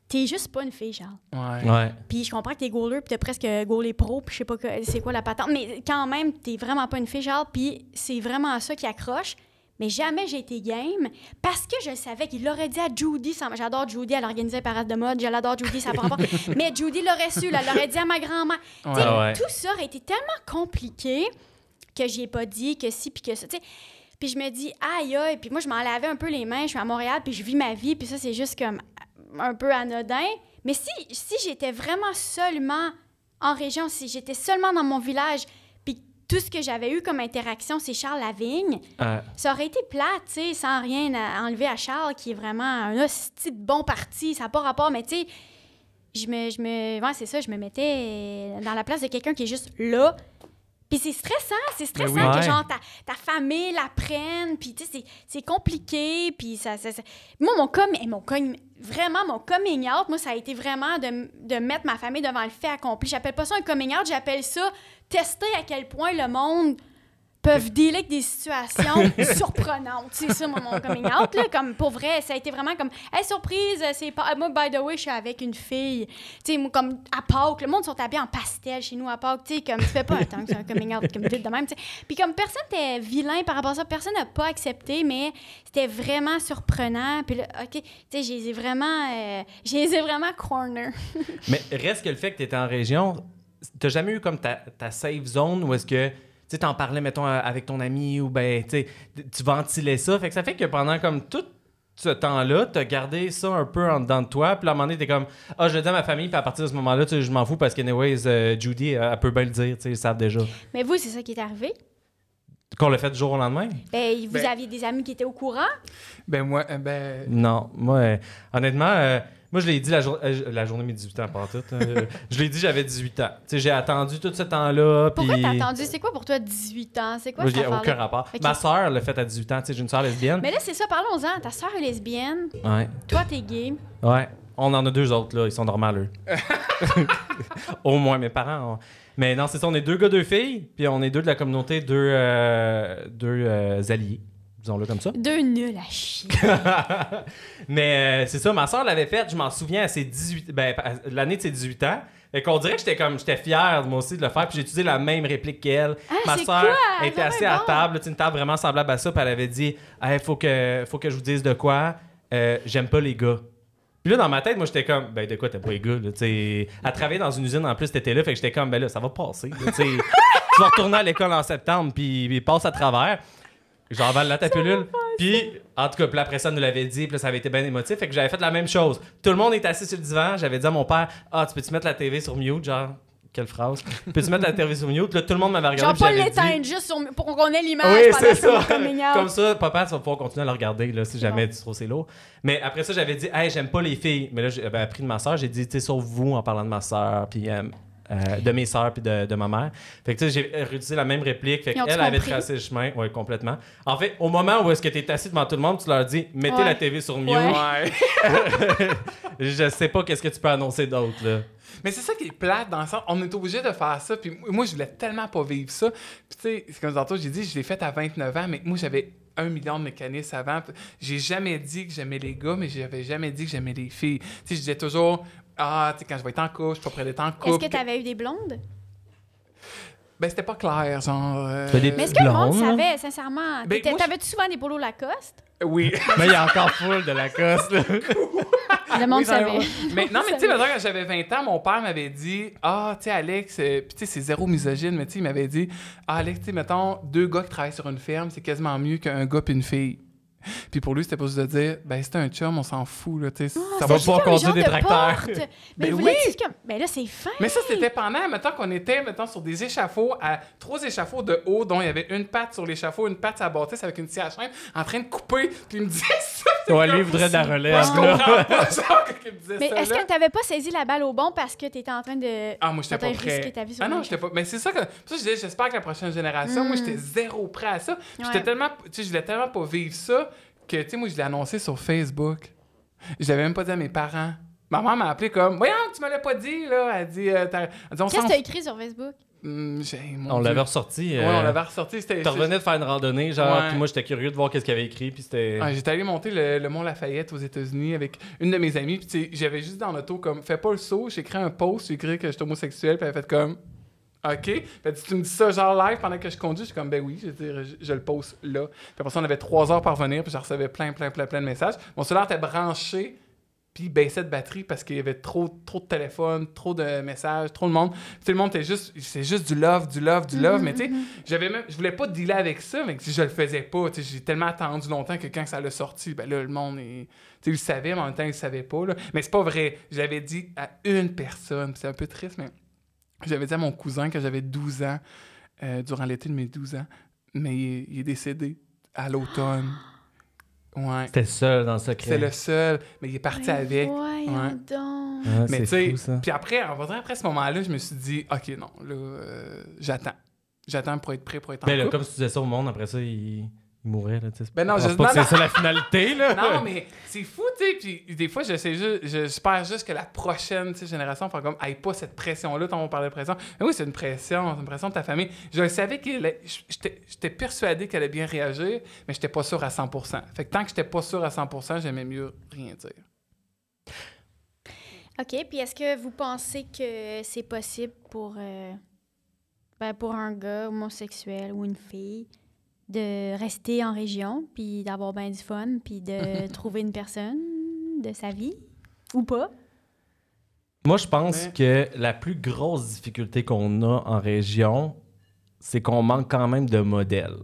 t'es juste pas une fille, Charles. Ouais. Ouais. Puis je comprends que t'es goaler, puis t'es presque goaler pro, puis je sais pas que- c'est quoi la patente. Mais quand même, t'es vraiment pas une fille, Charles, puis c'est vraiment ça qui accroche. Mais jamais j'ai été game parce que je savais qu'il l'aurait dit à Judy. sans- J'adore Judy, elle organisait parade de mode. Je l'adore, Judy, ça n'a pas. Mais Judy l'aurait su, là, elle l'aurait dit à ma grand-mère. Ouais. Ouais. Tout ça aurait été tellement compliqué que j'y ai pas dit, que si, puis que ça. tu sais. Puis je me dis, aïe, aïe, puis moi, je m'en lavais un peu les mains. Je suis à Montréal, puis je vis ma vie, puis ça, c'est juste comme un peu anodin. Mais si, si j'étais vraiment seulement en région, si j'étais seulement dans mon village, tout ce que j'avais eu comme interaction, c'est Charles Lavigne, Euh, ça aurait été plate, tu sais, sans rien à enlever à Charles, qui est vraiment un hostie de bon parti, ça n'a pas rapport, mais tu sais, je me, je me, ouais, c'est ça, je me mettais dans la place de quelqu'un qui est juste là. Puis c'est stressant, c'est stressant oui. que Ouais. genre ta, ta famille la prenne, puis tu sais, c'est- compliqué, puis ça, ça, ça- Moi, mon com... eh, mon com- vraiment, mon coming out, moi, ça a été vraiment de, de mettre ma famille devant le fait accompli. J'appelle pas ça un coming out, j'appelle ça tester à quel point le monde peuvent dealer avec des situations surprenantes. C'est ça, mon, coming out. Là, comme pour vrai, ça a été vraiment comme, hey, surprise, c'est pas. Moi, by the way, je suis avec une fille. Tu sais, comme à Pâques, le monde sont habillés en pastel chez nous à Pâques. Tu sais, comme, tu fais pas un temps que c'est un coming out comme vite de même. Puis comme personne n'était vilain par rapport à ça, personne n'a pas accepté, mais c'était vraiment surprenant. Puis là, OK, tu sais, je les ai vraiment. euh, je les ai vraiment corner. Mais reste que le fait que tu étais en région, t'as jamais eu comme ta, ta safe zone où est-ce que tu sais, t'en parlais, mettons, euh, avec ton ami ou ben, tu tu ventilais ça. Fait que ça fait que pendant comme tout ce temps-là, t'as gardé ça un peu en dedans de toi. Puis à un moment donné, t'es comme, ah, je le dis à ma famille, puis à partir de ce moment-là, tu sais, je m'en fous parce qu'anyways, euh, Judy, euh, elle peut bien le dire, tu sais, ils savent déjà. Mais vous, c'est ça qui est arrivé? Qu'on l'a fait du jour au lendemain? Ben, vous Ben- aviez des amis qui étaient au courant? Ben, moi, euh, ben. Non, moi, euh, honnêtement, euh, moi, je l'ai dit la, jour- euh, la journée de mes 18 ans, pas en tout. euh, je l'ai dit, j'avais 18 ans. Tu sais, j'ai attendu tout ce temps-là. Pourquoi puis- t'as attendu? C'est quoi pour toi 18 ans? C'est quoi Moi, j'ai aucun rapport. Ma soeur l'a fait à 18 ans. Tu sais, j'ai une soeur lesbienne. Mais là, c'est ça, parlons-en. Ta soeur est lesbienne, Ouais. toi, t'es gay. Ouais. On en a deux autres, là. Ils sont normaux, eux. Au moins, mes parents. ont- Mais non, c'est ça. On est deux gars, deux filles. Puis on est deux de la communauté, deux, euh, deux euh, alliés. Disons-le comme ça. Deux nuls à chier. Mais euh, c'est ça, ma soeur l'avait faite, je m'en souviens, à ses 18 ben, l'année de ses 18 ans. Fait qu'on dirait que j'étais comme j'étais fier moi aussi de le faire puis j'ai utilisé la même réplique qu'elle. Ah, Ma quoi? était Vraiment assise à table, une table vraiment semblable à ça, puis elle avait dit "Hey, faut que faut que je vous dise de quoi Euh, j'aime pas les gars." Puis là dans ma tête, moi j'étais comme ben de quoi t'as pas les gars là, à travailler dans une usine en plus t'étais là, fait que j'étais comme ben là ça va passer, là, tu vas retourner à l'école en septembre puis puis passe à travers. J'envale la ta pilule. Puis, en tout cas, puis après ça, elle nous l'avait dit, puis là, ça avait été bien émotif. Fait que j'avais fait la même chose. Tout le monde est assis sur le divan. J'avais dit à mon père Ah, tu peux-tu mettre la TV sur mute Genre, quelle phrase Peux-tu mettre la TV sur mute Là, tout le monde m'avait regardé. Genre pas dit- l'éteindre juste sur- pour qu'on ait l'image Oui, c'est ça. Comme ça, papa, tu vas pouvoir continuer à le regarder là, si jamais bon. tu trouves c'est lourd. Mais après ça, j'avais dit, hey, j'aime pas les filles. Mais là, j'avais appris de ma soeur. J'ai dit, tu sais, sauf vous en parlant de ma soeur, puis euh, euh, de mes soeurs, puis de, de ma mère. Fait que tu sais, j'ai réutilisé la même réplique. Fait qu'elle avait tracé le chemin. Oui, complètement. En fait, au moment où est-ce que tu es assis devant tout le monde, tu leur dis, mettez Ouais. la TV sur mute. Ouais. Ouais. Je sais pas qu'est-ce que tu peux annoncer d'autre, là. Mais c'est ça qui est plate dans le sens, on est obligé de faire ça. Puis moi, je voulais tellement pas vivre ça. Puis tu sais, c'est comme tantôt, j'ai dit, je l'ai fait à 29 ans, mais moi, j'avais un million de mécanismes avant. J'ai jamais dit que j'aimais les gars, mais j'avais jamais dit que j'aimais les filles. Tu sais, je disais toujours, ah, tu sais, quand je vais être en couple, je suis pas prêt d'être en couple. Est-ce que tu avais eu des blondes? Ben, c'était pas clair, genre. euh, des Mais est-ce que le monde savait, sincèrement? Ben, T'avais-tu souvent des polos Lacoste? Oui. Mais il y a encore full de la coste, là. Le monde Oui, savait. Mais non, mais tu sais, quand j'avais 20 ans, mon père m'avait dit Ah, tu sais, Alex, euh, puis tu sais, c'est zéro misogyne, mais tu sais, il m'avait dit Ah, Alex, tu sais, mettons, deux gars qui travaillent sur une ferme, c'est quasiment mieux qu'un gars puis une fille. Puis pour lui, c'était pas juste de dire Ben, c'est un chum, on s'en fout, là, tu sais. Ah, ça va pouvoir conduire des de tracteurs. porte. Mais Ben vous oui. comme... Ben là, c'est fin. Mais ça, c'était pendant, mettons qu'on était, mettons, sur des échafauds, à trois échafauds de haut, dont il y avait une patte sur l'échafaud, une patte à la bâtisse avec une scie à chaîne, en train de couper, puis il me disait ça. c'est Ouais, lui, voudrait de la relève, je là. Mais est-ce que t'avais pas saisi la balle au bon parce que t'étais en train de... Ah, moi, j'étais pas prêt. ta vie sur Ah non, j'étais pas. Mais c'est ça que. ça, je disais, j'espère que la prochaine génération, moi, Mm. j'étais zéro prêt à ça. J'étais tellement. Tu sais, je voulais tellement pas vivre ça que, tu sais, moi, je l'ai annoncé sur Facebook. Je l'avais même pas dit à mes parents. Ma mère m'a appelé comme, voyons, tu me l'as pas dit, là. Elle dit, euh, t'as- elle dit on Qu'est-ce s'en que t'as fout. écrit sur Facebook? Hum, j'ai- mon On Dieu. l'avait ressorti. Ouais, euh, on l'avait ressorti. C'était. Tu revenais de faire une randonnée, genre, Ouais. puis moi j'étais curieux de voir qu'est-ce qu'il avait écrit, puis c'était. Ouais, j'étais allé monter le, le Mont Lafayette aux États-Unis avec une de mes amies. Puis, tu sais, j'avais juste dans l'auto comme, fais pas le saut. J'ai écrit un post, j'ai écrit que j'étais homosexuel. Puis, elle a fait comme, OK. Dit, tu me dis ça genre live pendant que je conduis. Je suis comme, ben oui, je, veux dire, je, je le poste là. Puis, après ça, on avait trois heures pour revenir. Puis, je recevais plein, plein, plein, plein de messages. Mon cellulaire était branché. Puis, il baissait de batterie parce qu'il y avait trop, trop de téléphones, trop de messages, trop de monde. Puis, sais, le monde était juste, c'est juste du love, du love, du love. Mais, tu sais, j'avais même, je voulais pas dealer avec ça, mais si je le faisais pas, tu sais, j'ai tellement attendu longtemps que quand ça l'a sorti, ben là, le monde, est, tu sais, il le savait, mais en même temps, il savait pas, là. Mais c'est pas vrai. Je l'avais dit à une personne, c'est un peu triste, mais j'avais dit à mon cousin que j'avais 12 ans, euh, durant l'été de mes 12 ans, mais il, est- il est décédé à l'automne. Ouais. C'était seul dans le secret. C'est le seul, mais il est parti avec. Ouais. donc. Ouais, Mais tu sais, puis après, en vrai, après ce moment-là, je me suis dit, OK, non, là, euh, j'attends. J'attends pour être prêt pour être en Ben là, couple. comme si tu disais ça au monde, après ça, il, il mourrait, là, tu sais. Ben non, pense je- pas non, que c'est ça la finalité, là. Non, mais c'est fou, tu sais. Puis des fois, j'essaie juste, j'espère juste que la prochaine génération fait comme, aille pas cette pression-là, tant on parlait de pression. Mais oui, c'est une pression, c'est une pression de ta famille. Je savais qu'elle, j'étais persuadé qu'elle allait bien réagir, mais j'étais pas sûr à 100%. Fait que tant que j'étais pas sûr à 100%, j'aimais mieux rien dire. OK, puis est-ce que vous pensez que c'est possible pour, euh, ben, pour un gars homosexuel ou une fille de rester en région, puis d'avoir bien du fun, puis de trouver une personne de sa vie? Ou pas? Moi, je pense que la plus grosse difficulté qu'on a en région, c'est qu'on manque quand même de modèles.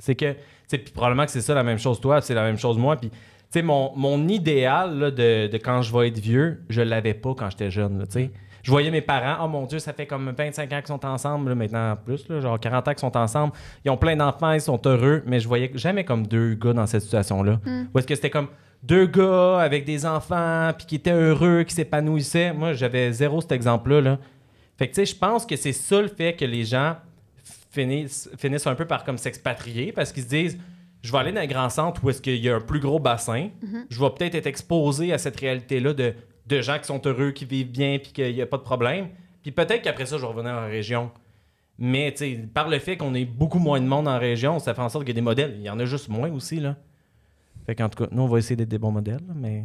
C'est que, tu probablement que c'est ça la même chose toi, c'est la même chose moi. Puis, tu sais, mon, mon idéal là, de, de quand je vais être vieux, je l'avais pas quand j'étais jeune, là, tu sais. Je voyais mes parents, oh mon Dieu, ça fait comme 25 ans qu'ils sont ensemble, là, maintenant plus, là, genre 40 ans qu'ils sont ensemble. Ils ont plein d'enfants, ils sont heureux, mais je voyais jamais comme deux gars dans cette situation-là. Ou est-ce que c'était comme deux gars avec des enfants, puis qui étaient heureux, qui s'épanouissaient? Moi, j'avais zéro cet exemple-là. Là. Fait que, tu sais, je pense que c'est ça le fait que les gens finissent, finissent un peu par comme s'expatrier parce qu'ils se disent je vais aller dans un grand centre où est-ce qu'il y a un plus gros bassin. Je vais peut-être être exposé à cette réalité-là de, de gens qui sont heureux, qui vivent bien, puis qu'il n'y a pas de problème. Puis peut-être qu'après ça, je vais revenir en région. Mais, tu sais, par le fait qu'on ait beaucoup moins de monde en région, ça fait en sorte qu'il y a des modèles. Il y en a juste moins aussi, là. Fait qu'en tout cas, nous, on va essayer d'être des bons modèles, là, mais...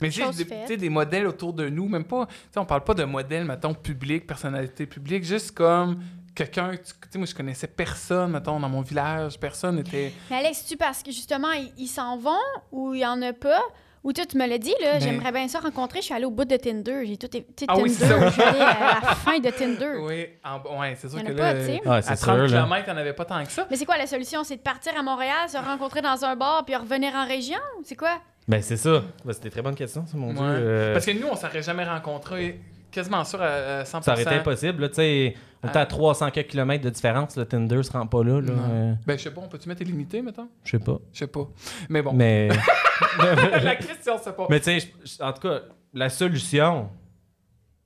Mais tu sais, des- faite. tu sais, des modèles autour de nous, même pas. Tu sais, on parle pas de modèles, mettons, public, personnalité publique, juste comme quelqu'un. Tu sais, moi, je connaissais personne, mettons, dans mon village. Personne n'était. Mais Alex, tu parce que justement, ils ils s'en vont ou il y en a pas? Ou toi, tu me l'as dit, là, Ben- j'aimerais bien ça rencontrer. Je suis allée au bout de Tinder. J'ai tout. Tu sais, Ah Tinder, oui, c'est ça. je suis allée à la fin de Tinder. Oui, en- ouais, c'est sûr Il y en que là. pas, tu sais. Ouais, à c'est 30 sûr, là. km, avait pas tant que ça. Mais c'est quoi la solution? C'est de partir à Montréal, se rencontrer dans un bar, puis revenir en région? C'est quoi? Ben, c'est ça. Ben, c'était une très bonne question, ça, mon Ouais. Dieu. Euh, Parce que nous, on s'aurait jamais rencontrés quasiment sûr à, à 100%. Ça aurait été impossible, là, tu sais. On Ah. à 300 quelques kilomètres de différence, le Tinder se rend pas là, euh, Ben, je sais pas, on peut-tu mettre limité, mettons? je sais pas. Je sais pas. Mais bon. Mais... la question, c'est pas. Mais tu sais, en tout cas, la solution,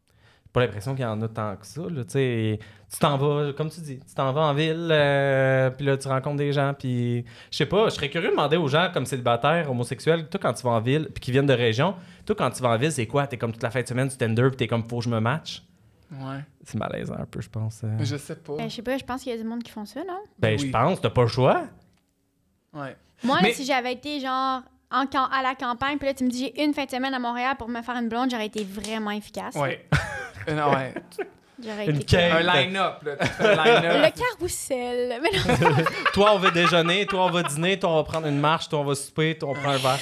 j'ai pas l'impression qu'il y en a tant que ça. Là, tu tu t'en vas, comme tu dis, tu t'en vas en ville, euh, puis là, tu rencontres des gens, puis je sais pas, je serais curieux de demander aux gens comme célibataires, homosexuels, toi, quand tu vas en ville, puis qui viennent de région, toi, quand tu vas en ville, c'est quoi? T'es comme toute la fin de semaine du Tinder, puis t'es comme, faut que je me match? Ouais. C'est malaisant un peu, je pense. Mais je sais pas. Ben, je sais pas, je pense qu'il y a du monde qui font ça, non? Ben, Oui. je pense, t'as pas le choix. Ouais. Moi, Mais- si j'avais été genre en cam- à la campagne, puis là, tu me dis j'ai une fin de semaine à Montréal pour me faire une blonde, j'aurais été vraiment efficace. Ouais. Euh, non, ouais. J'aurais Une été. quête. Un line-up, line-up. Le carrousel. Mais non, toi, on va déjeuner, toi, on va dîner, toi, on va prendre une marche, toi, on va souper, toi, on prend un verre.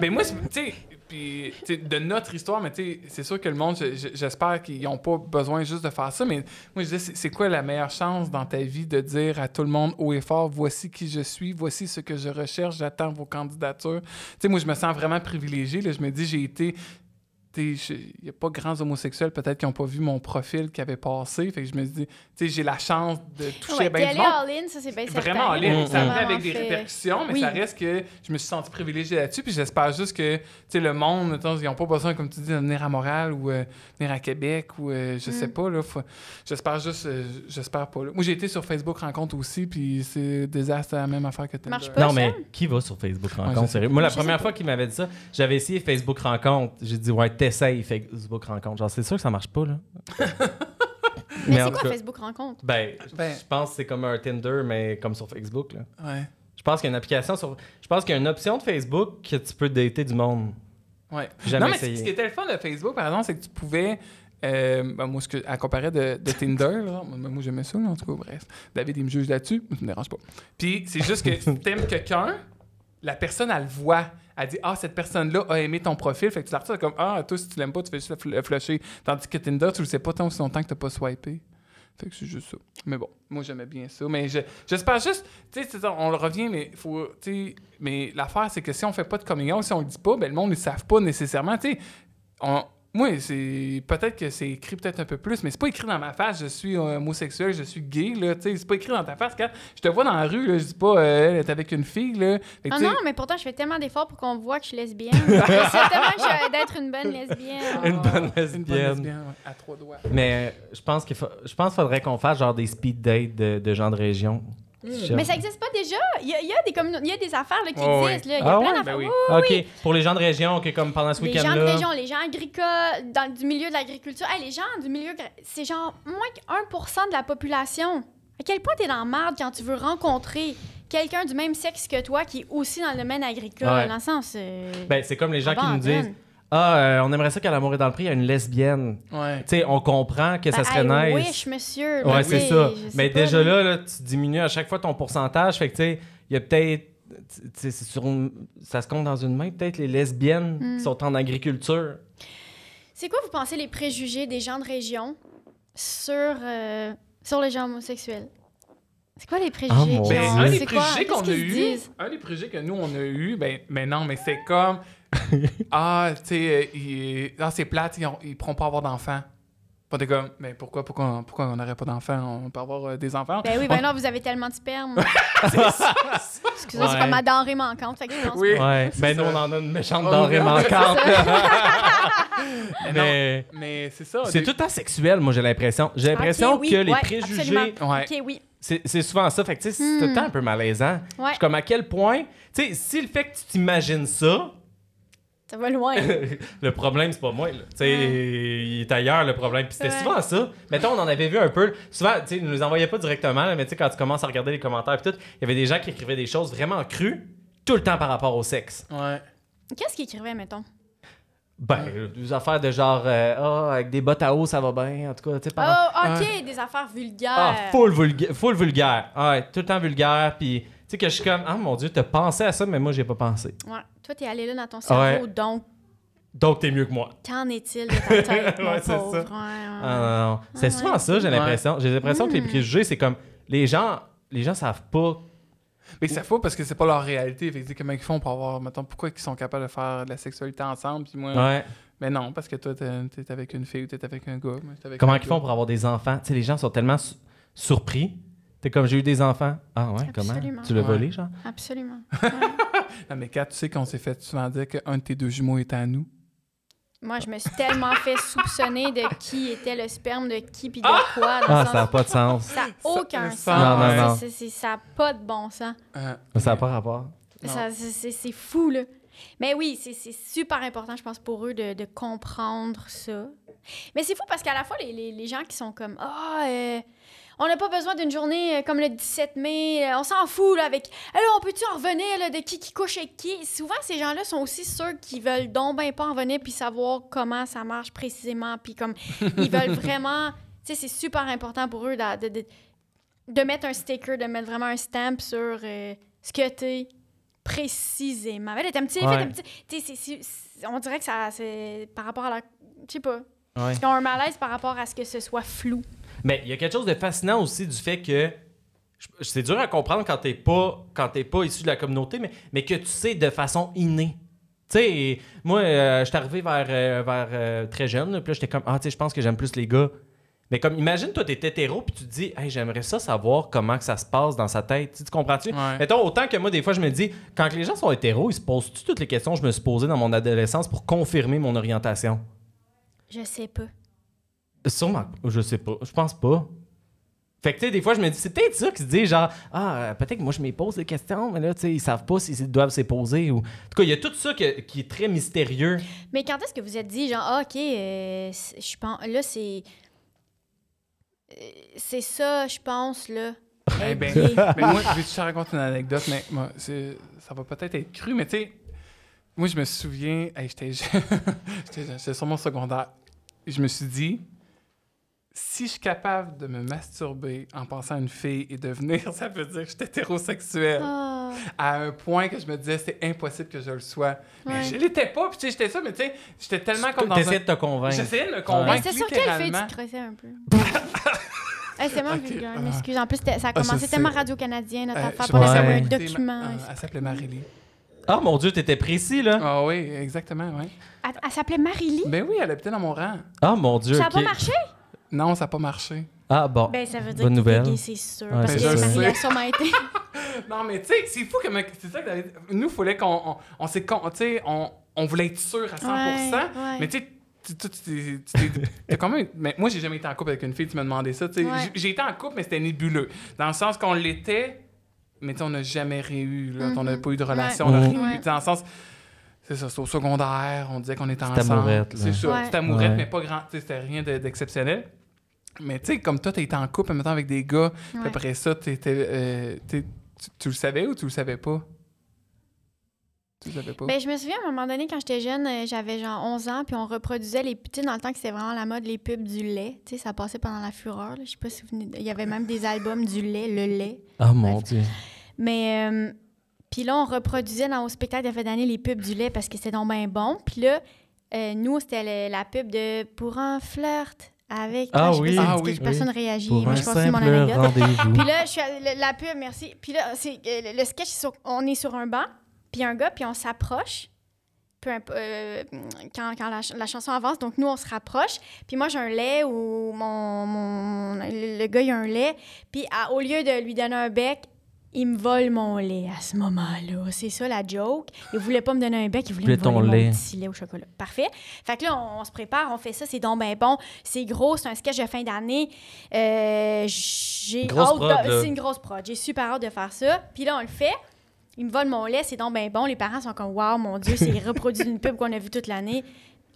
Mais moi, c'est- tu sais, puis, de notre histoire, mais c'est sûr que le monde, je- je- j'espère qu'ils n'ont pas besoin juste de faire ça, mais moi, je dis, c'est c'est quoi la meilleure chance dans ta vie de dire à tout le monde haut et fort, voici qui je suis, voici ce que je recherche, j'attends vos candidatures? Tu moi, je me sens vraiment privilégié, je me dis, j'ai été... Il n'y a pas grands homosexuels peut-être qui n'ont pas vu mon profil qui avait passé. Fait que je me dis, tu sais, j'ai la chance de toucher ouais, bien du aller monde. all-in, ça, c'est bien certain. Vraiment en là. ligne. Mm, Ça mm. venait avec des fait- répercussions, mais Oui. ça reste que je me suis senti privilégié là-dessus. Puis j'espère juste que tu sais, le monde, mettons, ils n'ont pas besoin, comme tu dis, de venir à Montréal ou euh, venir à Québec ou euh, je sais Mm. pas. là. Faut- J'espère juste, euh, j'espère pas. là. Moi, j'ai été sur Facebook Rencontre aussi, puis c'est désastre, la même affaire que Tinder. Marche pas. Non, ça? mais qui va sur Facebook Rencontre? sérieux? Moi, la première fois qu'il m'avait dit ça, j'avais essayé Facebook Rencontre. J'ai dit, ouais, t'essayes Facebook Rencontre. Genre, c'est sûr que ça marche pas, là. Mais c'est quoi cas, Facebook Rencontre? Ben, Ben- je pense que c'est comme un Tinder, mais comme sur Facebook, là. Ouais. Je pense qu'il y a une application sur. Je pense qu'il y a une option de Facebook que tu peux dater du monde. Ouais. Jamais non, mais essayé. ce qui était le fun de Facebook, par exemple, c'est que tu pouvais. euh, ben, moi, ce que, à comparer de, de Tinder, là, moi, j'aimais ça, là, en tout cas, bref. David, il me juge là-dessus, ça me dérange pas. Puis, c'est juste que si t'aimes quelqu'un, la personne, elle le voit. Elle dit Ah, cette personne-là a aimé ton profil. Fait que tu la retires comme Ah, toi, si tu l'aimes pas, tu fais juste le fl- le flusher. Tandis que Tinder, tu le sais pas tant aussi longtemps que t'as pas swipé. Fait que c'est juste ça. Mais bon, moi, j'aimais bien ça. Mais je- j'espère juste, tu sais, on le revient, mais faut, tu mais l'affaire, c'est que si on fait pas de out, si on le dit pas, ben le monde, ils savent pas nécessairement, tu sais. Moi, c'est peut-être que c'est écrit peut-être un peu plus, mais c'est pas écrit dans ma face, je suis euh, homosexuel, je suis gay, là, tu sais, c'est pas écrit dans ta face. Quand je te vois dans la rue, là, je dis pas, euh, elle est avec une fille, là. Fait que, Ah non, mais pourtant, je fais tellement d'efforts pour qu'on voit que je suis lesbienne. J'essaie tellement d'être une bonne lesbienne. Une bonne Une bonne lesbienne. lesbienne, ouais, à trois doigts. Mais euh, je pense qu'il faut... je pense qu'il faudrait qu'on fasse genre des speed dates de, de gens de région. Je- Mais ça existe pas déjà? Il y a, il y a des il y a des affaires là, qui Oh, existent. Là. Il y a Ah plein d'affaires. Ben oui. Oui, OK. Pour les gens de région, comme pendant ce Les gens de région, les gens agricoles, dans, du milieu de l'agriculture. Hey, les gens du milieu, c'est genre moins que 1% de la population. À quel point t'es dans la merde quand tu veux rencontrer quelqu'un du même sexe que toi qui est aussi dans le domaine agricole, Ouais. dans le sens... euh, Ben, c'est comme les gens qui nous disent Ah, euh, on aimerait ça qu'à l'amour est dans le prix, il y a une lesbienne. Ouais. Tu sais, on comprend que ça Ben, serait I nice. wish, monsieur. Ouais, mais c'est oui, ça. Mais pas, déjà là, là, tu diminues à chaque fois ton pourcentage. Fait que, tu sais, il y a peut-être. sur une- ça se compte dans une main, peut-être les lesbiennes Hmm. qui sont en agriculture. C'est quoi, vous pensez, les préjugés des gens de région sur, euh, sur les gens homosexuels? C'est quoi les préjugés? Oh, mon qui Ben, ont- un des préjugés qu'on a qu'ils se eu, un des préjugés que nous on a eu, ben, mais non, mais c'est comme ah, tu sais, euh, il- ah, c'est plate, ils, ont- ils pourront pas avoir d'enfants. Pas t'es comme, mais pourquoi, pourquoi, pourquoi on n'aurait pas d'enfants? On peut avoir euh, des enfants. Ben oui, ben non, vous avez tellement de sperme. Excusez-moi, c'est comme ma denrée manquante. Fait que je pense Oui. Ouais. Ben, nous, on en a une méchante Oh, denrée non, manquante. Mais non, Mais. mais c'est ça. C'est des- tout le temps sexuel, moi, j'ai l'impression. J'ai l'impression oui, que les ouais, préjugés. OK, oui. C'est souvent ça. Fait que, tu sais, c'est tout le Hmm. temps un peu malaisant. Ouais. Je suis comme à quel point. Tu sais, si le fait que tu t'imagines ça, Ça va loin. le problème, c'est pas moi. Là. Tu sais, il est ailleurs, le problème. Puis c'était Ouais. souvent ça. Mettons, on en avait vu un peu. Souvent, tu sais, ils nous envoyaient pas directement, là, mais tu sais, quand tu commences à regarder les commentaires, puis tout, il y avait des gens qui écrivaient des choses vraiment crues, tout le temps par rapport au sexe. Ouais. Qu'est-ce qu'il écrivait, mettons? Ben, euh, des affaires de genre, euh, ah, avec des bottes à eau, ça va bien. En tout cas, tu sais, par Oh, OK, des affaires vulgaires. Ah, full, vulga- full vulgaire. Ah ouais, tout le temps vulgaire. Puis, tu sais, que je suis comme, ah mon Dieu, t'as pensé à ça, mais moi, j'ai pas pensé. Ouais. Toi, t'es allé là dans ton cerveau, Ouais. donc Donc, t'es mieux que moi. qu'en est-il de ta tête, Ouais, c'est pauvre? ça. Ouais, ouais. Ah, non, non. C'est Ah, souvent ça, j'ai Ouais. l'impression. J'ai l'impression que les Hmm. préjugés, c'est comme, les gens, les gens savent pas. Mais ça faut parce que c'est pas leur réalité. Fait que, comment ils font pour avoir, mettons, pourquoi ils sont capables de faire de la sexualité ensemble, puis moi. Ouais. Mais non, parce que toi, t'es t'es avec une fille ou t'es avec un gars. avec Comment un ils font pour avoir des enfants? Tu sais, les gens sont tellement su- surpris. T'es comme, j'ai eu des enfants. Ah ouais, comment? Tu l'as Ouais. volé, genre? Absolument. Ah, mais Kat, tu sais qu'on s'est fait souvent dire qu'un de tes deux jumeaux était à nous. Moi, je me suis tellement fait soupçonner de qui était le sperme de qui puis de quoi. dans Ah, ça n'a pas de sens. Ça n'a aucun sens. Non, non, non. Ça n'a pas de bon sens. Euh, Ça n'a pas rapport. Non. Ça- C'est fou, là. Mais oui, c'est c'est super important, je pense, pour eux de, de comprendre ça. Mais c'est fou parce qu'à la fois, les, les- les gens qui sont comme Ah, euh, on n'a pas besoin d'une journée euh, comme le 17 mai, euh, on s'en fout, là, avec. Alors, on peut-tu en revenir, là, de qui qui couche avec qui Souvent, ces gens-là sont aussi ceux qui veulent donc ben pas en venir puis savoir comment ça marche précisément. Puis comme, ils veulent vraiment. Tu sais, c'est super important pour eux de, de, de- de mettre un sticker, de mettre vraiment un stamp sur euh, ce que t'es précisément. Est un petit, Ouais. un petit- tu sais, c'est- c'est- c'est- on dirait que ça, c'est par rapport à la, je sais pas, Ouais. ils ont un malaise par rapport à ce que ce soit flou. Mais il y a quelque chose de fascinant aussi du fait que c'est dur à comprendre quand t'es pas quand t'es pas issu de la communauté, mais, mais que tu sais de façon innée. Tu sais, moi, euh, je suis arrivé vers, euh, vers euh, très jeune, là, puis là, j'étais comme, ah, tu sais, je pense que j'aime plus les gars. Mais comme, imagine, toi, t'es hétéro, puis tu te dis, hey, j'aimerais ça savoir comment que ça se passe dans sa tête. Tu comprends-tu? Ouais. Mettons, autant que moi, des fois, je me dis, quand les gens sont hétéros, ils se posent-tu toutes les questions que je me suis posées dans mon adolescence pour confirmer mon orientation? Je sais pas. Sûrement, je sais pas. Je pense pas. Fait que, tu sais, des fois, je me dis, c'est peut-être ça qui se dit, genre, ah, euh, peut-être que moi, je me pose des questions, mais là, tu sais, ils savent pas s'ils doivent se poser. Ou... En tout cas, il y a tout ça que- qui est très mystérieux. Mais quand est-ce que vous êtes dit, genre, ah, OK, euh, je pense, là, c'est. euh, C'est ça, je pense, là. Eh ben, mais moi, je vais te raconter une anecdote, mais moi, c'est- ça va peut-être être cru, mais tu sais, moi, je me souviens, hey, j'étais sur mon secondaire. Je me suis dit, si je suis capable de me masturber en pensant à une fille et devenir, ça veut dire que j'étais hétérosexuel. Ah, À un point que je me disais, c'est impossible que je le sois. Mais Ouais. je l'étais pas, puis tu sais, j'étais ça, mais tu sais, j'étais tellement comme dans T'essayais un... de te convaincre. J'essayais de me Mais convaincre, c'est sur quelle fille tu croissais un peu? Hey, c'est vraiment Ok, vulgaire, ah. m'excuse. En plus, ça a Ah, je commencé sais. tellement Radio-Canadien, notre Euh, affaire, je pour que un document. Ah, elle s'appelait Marie-Lee. Ah, mon Dieu, t'étais précis, là. Ah oui, exactement, oui. Elle, elle s'appelait Marie-Lee? Ben oui, elle habitait dans mon rang. Ah, mon Dieu. Ça n'a ok. pas marché? Non, ça n'a pas marché. Ah, bon. Ben, ça veut dire Bonne nouvelle. gay, c'est sûr. Ouais, parce c'est que. Marie a sûrement été. Non, mais tu sais, c'est fou que c'est ça que nous, il fallait qu'on on, on s'est con- tu sais, on, on voulait être sûr à 100%. Ouais, ouais. Mais tu sais, tu- tu- quand même. Mais moi, j'ai jamais été en couple avec une fille, tu m'as demandé ça. tu sais. Ouais. J'ai- été en couple, mais c'était nébuleux. Dans le sens qu'on l'était, mais tu sais, on n'a jamais réu. Là, On n'a Mhm. pas eu de relation. Ouais. On a rien eu. Ouais. Tu sais, Dans le sens. C'est ça, c'était au secondaire, on disait qu'on était C'était ensemble. amourette. C'est ça, Ouais. c'était amourette, Ouais. mais pas grand. tu sais, C'était rien de- d'exceptionnel. Mais tu sais, comme toi, t'es en couple, maintenant avec des gars, puis après ça, t'étais, euh, tu, tu le savais ou tu le savais pas? Tu le savais pas? Ben, je me souviens, à un moment donné, quand j'étais jeune, euh, j'avais genre 11 ans, puis on reproduisait les... Tu dans le temps que c'était vraiment la mode, les pubs du lait. Tu sais, ça passait pendant la fureur. Je sais pas si vous venez... Il y avait même des albums du lait, le lait. Ah, mon Bref. Dieu. Mais... euh, puis là, on reproduisait dans au spectacle de fin d'année les pubs du lait parce que c'était donc bien bon. Puis là, euh, nous, c'était la pub de « Pour un flirt avec... Ah je sais pas oui. si Ah oui, Personne réagit. Pour Moi, un je continue mon anecdote. Puis là, je suis à- la pub, merci. Puis là, c'est, euh, le, sketch, c'est sur- on est sur un banc, puis un gars, puis on s'approche. Peu euh, quand quand la, ch- la chanson avance, donc nous, on se rapproche. Puis moi, j'ai un lait ou mon, mon- le, le gars, il a un lait. Puis à- au lieu de lui donner un bec, il me vole mon lait à ce moment-là. C'est ça la joke. Il voulait pas me donner un bec, il voulait me voler lait. mon petit lait au chocolat. Parfait. Fait que là, on, on se prépare, on fait ça, c'est donc ben bon. C'est gros, c'est un sketch de fin d'année. Euh, j'ai. C'est une grosse prod. J'ai super hâte de faire ça. Puis là, on le fait. il me vole mon lait, c'est donc ben bon. Les parents sont comme, waouh, mon Dieu, c'est reproduit d'une pub qu'on a vue toute l'année.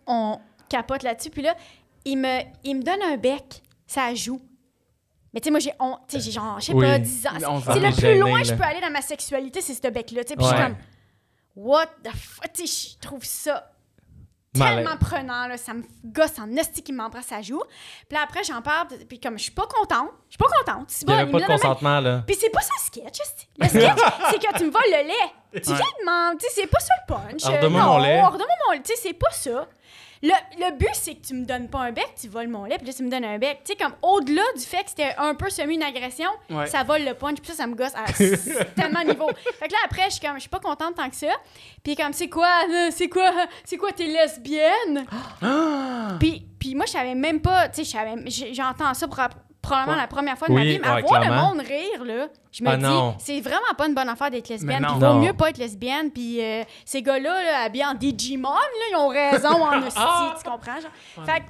On capote là-dessus. Puis là, il me, il me donne un bec, ça joue. Mais tu sais, moi, j'ai on- tu sais, j'ai genre, je sais Oui. pas, 10 ans. C'est le plus gêné, loin que je peux aller dans ma sexualité, c'est ce bec-là. tu sais. Puis je suis comme, what the fuck, tu sais, je trouve ça Malais. tellement prenant, là, ça me gosse en esti qui m'embrasse à joue. Puis là, après, j'en parle, puis comme je suis pas contente, je suis pas contente. C'est Il bon, pas de consentement, là. Puis c'est pas ça le sketch. Le sketch, c'est que tu me voles le lait. Tu viens de m'en. Tu sais, c'est pas ça le punch. Alors, non, mon lait. alors, donne-moi mon lait. Tu sais, c'est pas ça. Le, le but, c'est que tu me donnes pas un bec, tu voles mon lait, puis là, tu me donnes un bec. Tu sais, comme au-delà du fait que c'était un peu semi une agression, Ouais. ça vole le punch, puis ça, ça me gosse à tellement de niveau. Fait que là, après, je suis comme, je suis pas contente tant que ça. Puis comme, c'est quoi, c'est quoi, c'est quoi, t'es lesbienne? Puis, puis moi, je savais même pas, tu sais, j'entends ça pour- probablement Ouais. la première fois de ma vie, mais ouais, à voir le monde rire, là, je me Ah, dis, c'est vraiment pas une bonne affaire d'être lesbienne. Il vaut mieux pas être lesbienne. Puis euh, ces gars-là, là, habillés en Digimon, là, ils ont raison en hostie, tu comprends? Genre? Fait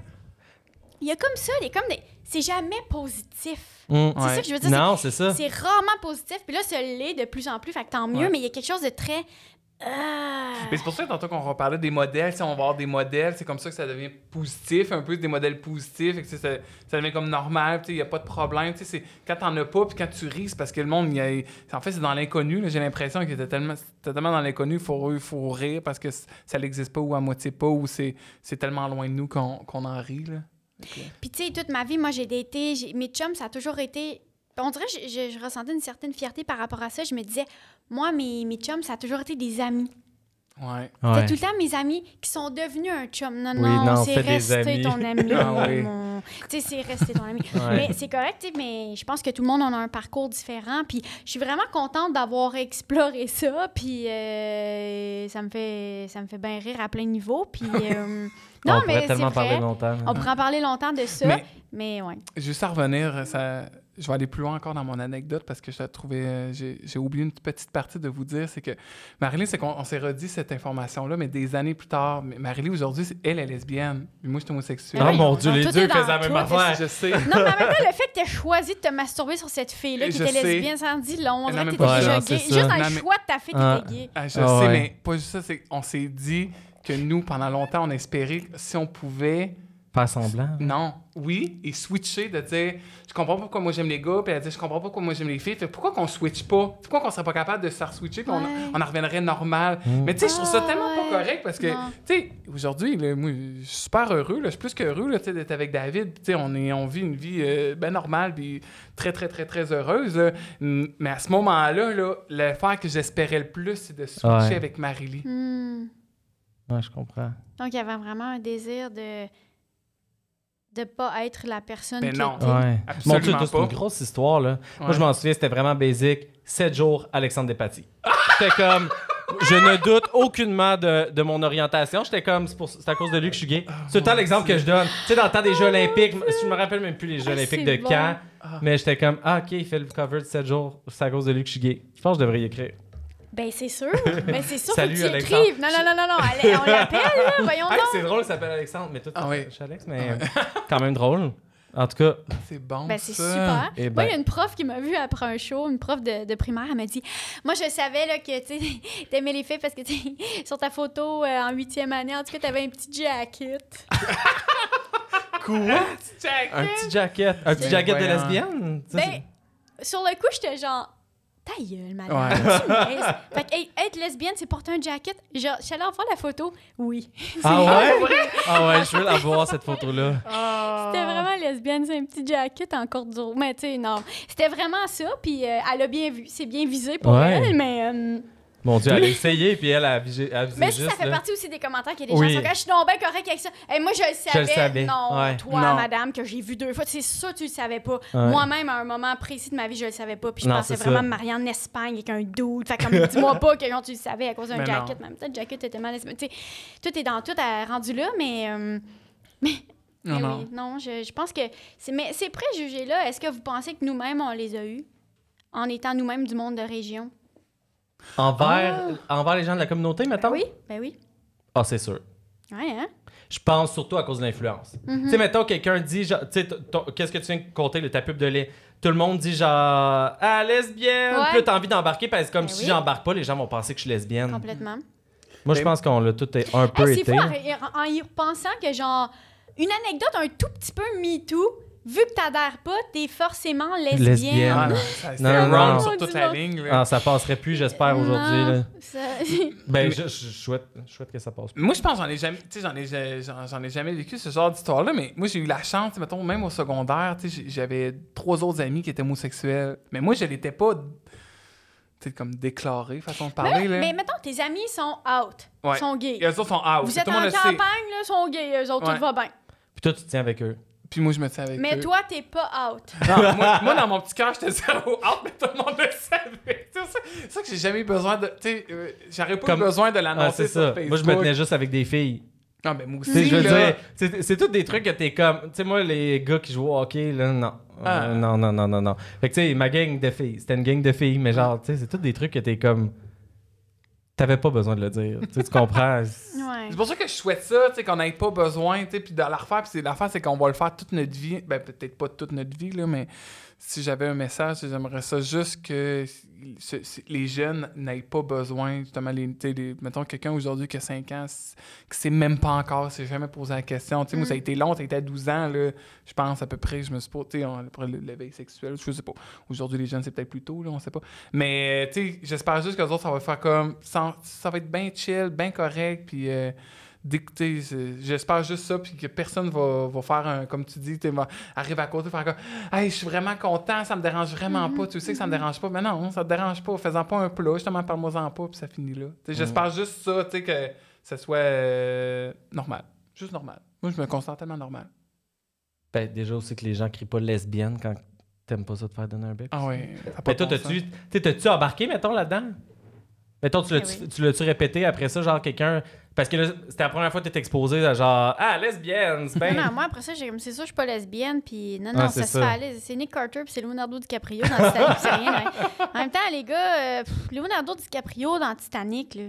il y a comme ça, il y a comme des... C'est jamais positif. Mm. C'est ça que je veux dire. Non, c'est ça. C'est rarement positif. Puis là, ça l'est de plus en plus. Fait que tant mieux, mais il y a quelque chose de très... Ah. Mais c'est pour ça que tantôt qu'on reparlait des modèles, si on va avoir des modèles, c'est comme ça que ça devient positif, un peu des modèles positifs, et que ça, ça devient comme normal, il n'y a pas de problème. c'est- Quand t'en as pas, puis quand tu ris, c'est parce que le monde, il y a- en fait, c'est dans l'inconnu. J'ai l'impression qu'il était tellement, tellement dans l'inconnu, il faut, rire parce que ça n'existe pas ou à moitié pas, ou c'est tellement loin de nous qu'on en rit. Là. Puis tu sais, toute ma vie, moi, j'ai daté... Mes chums, ça a toujours été... On dirait que je, je- je ressentais une certaine fierté par rapport à ça. Je me disais, moi, mes, mes chums, ça a toujours été des amis. Ouais. C'est Ouais. tout le temps mes amis qui sont devenus un chum. Non, Oui, non, non, c'est resté ton ami. Ah oui. mon- Tu sais, c'est resté ton ami. Ouais. Mais c'est correct, tu sais, mais je pense que tout le monde en a un parcours différent. Puis je suis vraiment contente d'avoir exploré ça. Puis euh, ça me fait ça me fait bien rire à plein de niveaux. Puis euh, non, on mais pourrait tellement parler longtemps. On pourrait en parler longtemps de ça. Mais- Mais, ouais. Juste à revenir, ça, je vais aller plus loin encore dans mon anecdote parce que je l'ai trouvé, euh, j'ai oublié une petite partie de vous dire, c'est que Marilyn, c'est qu'on on s'est redit cette information-là, mais des années plus tard, mais Marilyn aujourd'hui, c'est- elle est lesbienne, puis moi je suis homosexuel. Oh Mais mon Dieu, les deux faisaient la même affaire. Je sais. Non, mais en même temps, le fait que tu aies choisi de te masturber sur cette fille-là qui Je était sais. lesbienne, ça en dit long. On dirait mais que déjà gay. Juste dans Non, le mais- choix de ta fille, Ah. t'étais gay. Ah, je Ah sais, ouais. mais pas juste ça, c'est qu'on s'est dit que nous, pendant longtemps, on espérait que si on pouvait, Faire semblant. non, oui, et switcher, de dire, je comprends pas pourquoi moi j'aime les gars, puis elle dit, je comprends pas pourquoi moi j'aime les filles, fait pourquoi qu'on switch pas? Pourquoi qu'on serait pas capable de se faire switcher, puis on, Ouais. on en reviendrait normal? Mm. Mais tu sais, je trouve ça Ah, tellement ouais. pas correct parce que, tu sais, aujourd'hui, moi, je suis super heureux, là, je suis plus qu'heureux là, tu sais, d'être avec David. Tu sais, on, est, on vit une vie euh, ben normale, puis très, très, très, très heureuse. là. Mm, Mais à ce moment-là, là, l'affaire que j'espérais le plus, c'est de switcher Ouais. avec Marie-Lee. Hmm. Ouais, je comprends. Donc, il y avait vraiment un désir de de pas être la personne Mais qui non. Ouais. Absolument c'est une grosse histoire, là. Moi, je m'en souviens, c'était vraiment basique. 7 jours, Alexandre Despatie. J'étais comme... Je ne doute aucunement de, de mon orientation. J'étais comme, c'est pour- c'est à cause de lui que je suis gay. C'est tout le temps l'exemple que je donne. Tu sais, dans le temps des Jeux Olympiques, je me rappelle même plus les Jeux Ah, Olympiques de bon. Caen, Ah. mais j'étais comme, ah, ok, il fait le cover de 7 jours, c'est à cause de lui que je suis gay. Je pense que je devrais y écrire. Ben, c'est sûr. Ben, c'est sûr. Salut, faut que tu écrives. Non, non, non, non, non. Allez, on l'appelle, là. Voyons Ah, donc. c'est drôle, il s'appelle Alexandre, mais toi, tu Ah oui. je suis Alex, mais quand même drôle. En tout cas, C'est bon. Ben, c'est super. Eh Moi, ben. il y a une prof qui m'a vue après un show, une prof de, de primaire, elle m'a dit Moi, je savais là, que tu t'aimais les filles parce que tu sur ta photo euh, en huitième année, en tout cas, t'avais un petit jacket. Quoi? Un petit jacket. Un petit Ben, jacket de voyons. lesbienne? Ben, sur le coup, j'étais genre Ta gueule, madame. Ouais. fait que, hey, être lesbienne, c'est porter un jacket. Genre, je suis allée en voir la photo. Oui. Ah ouais? Ah ouais, je veux la voir, cette photo-là. C'était vraiment lesbienne, c'est un petit jacket en corde dure. Mais tu sais, non. C'était vraiment ça, puis euh, elle a bien vu. C'est bien visé pour Ouais. elle, mais. euh, Mon Dieu, elle a essayé, puis elle a visé, a visé mais ça, juste, ça fait là. partie aussi des commentaires qu'il y a des Oui. gens qui sont comme, je suis donc bien correct avec ça. Hey, moi, je le savais. le savais. Non, Ouais. toi, Non. madame, que j'ai vu deux fois, c'est que tu le savais pas. Ouais. Moi-même, à un moment précis de ma vie, je le savais pas. Puis je Non, pensais vraiment ça. me marier en Espagne avec un dude. Fait comme, dis-moi pas que genre, tu le savais à cause d'un jacket. non. Même peut-être jacket était mal. Tu sais, tout est dans tout à, rendu là, mais. euh, mais Non, mais non. oui, non, je, je pense que. c'est- Mais ces préjugés-là, est-ce que vous pensez que nous-mêmes, on les a eus en étant nous-mêmes du monde de région? Envers, envers les gens de la communauté, Ben maintenant? oui, ben oui. Ah, c'est sûr. Ouais, hein? Je pense surtout à cause de l'influence. Mhm. Tu sais, mettons, quelqu'un dit, genre, tu sais, qu'est-ce que tu viens de compter, le ta pub de lait? Tout le monde dit genre, ah, lesbienne! Ouais. Puis t'as envie d'embarquer parce que comme Ben si oui. j'embarque pas, les gens vont penser que je suis lesbienne. Complètement. Moi, je pense qu'on l'a tout un peu Hey, c'est été. fou en, en y repensant que, genre, une anecdote un tout petit peu MeToo, vu que t'adhères pas, t'es forcément lesbienne. Lesbienne. Ah, non, ça- c'est Non, un non, wrong non. sur toute la ligne. là. Ah, ça passerait plus, j'espère, aujourd'hui. Non, là. ça- Ben, je, je souhaite, je souhaite que ça passe. Moi, je pense que j'en ai jamais, j'en ai, j'ai- j'en, j'en ai jamais vécu ce genre d'histoire-là, mais moi, j'ai eu la chance, mettons, même au secondaire, j'avais trois autres amis qui étaient homosexuels, mais moi, je l'étais pas, tu sais, comme déclaré, façon de parler, là. mais mettons, tes amis sont out, Ouais. sont gays. Et eux autres sont out, Vous êtes en campagne, là, sont gays, eux autres, Ouais. tout va bien. Puis toi, tu te tiens avec eux. Puis moi, je me tiens avec Mais eux. toi, t'es pas out. Non, moi, moi, dans mon petit cœur, j'étais zéro out, mais tout le monde le savait. C'est ça, c'est ça que j'ai jamais eu besoin de, tu sais, euh, j'aurais pas Comme- eu besoin de Ah, l'annoncer c'est sur ça. Facebook. Moi, je me tenais juste avec des filles. Non, mais moi aussi, je veux là. dire, c'est c'est tous des trucs que t'es comme. Tu sais, moi, les gars qui jouent au hockey, là, non. Ah. Euh, non, non, non, non, non. Fait que, tu sais, ma gang de filles, c'était une gang de filles, mais genre, tu sais, c'est tous des trucs que t'es comme. T'avais pas besoin de le dire. Tu sais, tu comprends? Ouais. C'est pour ça que je souhaite ça, tu sais, qu'on n'ait pas besoin, tu sais, puis de la refaire. Puis c'est- l'affaire, c'est qu'on va le faire toute notre vie. Ben, peut-être pas toute notre vie, là, mais si j'avais un message, j'aimerais ça juste que les jeunes n'aient pas besoin, justement, les, mettons quelqu'un aujourd'hui qui a 5 ans, qui sait même pas encore, s'est jamais posé la question. Tu sais, moi, ça a Mm. été long, ça a été à 12 ans, là, je pense, à peu près, je me suis pas, tu sais, on- après l'éveil sexuel, je sais pas. Aujourd'hui, les jeunes, c'est peut-être plus tôt, là, on sait pas. Mais, tu sais, j'espère juste que les autres, ça va faire comme. Ça, ça va être bien chill, bien correct, puis. euh, d'écouter, j'espère juste ça, puis que personne va, va faire un, comme tu dis, tu arriver à côté, faire comme, hey, je suis vraiment content, ça me dérange vraiment pas, tu sais que ça me dérange pas, mais non, ça te dérange pas, fais-en pas un plat, justement, parle-moi-en pas, puis ça finit là. Sais, J'espère juste ça, tu sais, que ça soit euh, normal, juste normal. Moi, je me considère tellement normal. Ben, déjà aussi que les gens crient pas lesbienne quand t'aimes pas ça de faire donner un bec. Ah pas Mais toi, t'as-tu embarqué, mettons, là-dedans? Mettons, tu l'as-tu oui. tu l'as-tu répété après ça, genre quelqu'un. Parce que là, c'était la première fois que t'étais exposé à genre, ah, lesbienne, c'est Non, bien. non, moi, après ça, j'ai comme, c'est sûr, je suis pas lesbienne, puis non, non, c'est ça se fait aller. C'est Nick Carter, puis c'est Leonardo DiCaprio dans Titanic, c'est rien. hein. En même temps, les gars, euh, pff, Leonardo DiCaprio dans Titanic, là.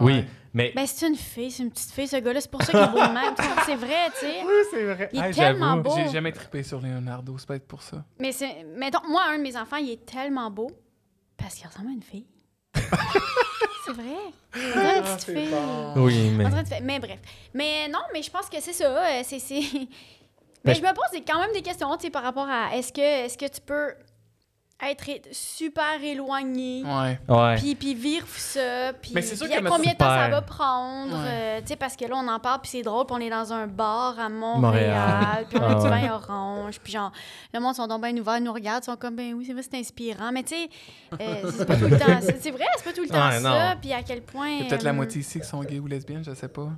Oui, Ouais. mais. Ben, c'est une fille, c'est une petite fille, ce gars-là, c'est pour ça qu'il est beau de même. C'est vrai, tu sais. c'est vrai. Il est tellement j'avoue. beau. J'ai jamais trippé sur Leonardo, c'est peut-être pour ça. Mais c'est. Mettons, moi, un de mes enfants, il est tellement beau parce qu'il ressemble à une fille. c'est vrai. On dirait une petite fille. Oui, mais. On dirait une fille. Mais bref. Mais non, mais je pense que c'est ça. euh, C'est. c'est- Mais Ben, je me pose des- quand même des questions, tu sais, par rapport à est-ce que, est que tu peux être super éloigné, Ouais. Ouais. puis, puis vivre ça, puis Mais c'est sûr puis que combien de temps ça va prendre, Ouais. euh, tu sais, parce que là, on en parle, puis c'est drôle, puis on est dans un bar à Montréal. Montréal, puis on a Ah du vin orange, puis genre, le monde sont donc bien ouverts, ils nous regardent, ils sont comme, ben oui, c'est vrai, c'est inspirant, mais tu sais, euh, c'est pas tout le temps, c'est c'est vrai, c'est pas tout le temps Ouais, ça, puis à quel point... Il y a peut-être la euh, moitié ici qui sont gays ou lesbiennes, je sais pas.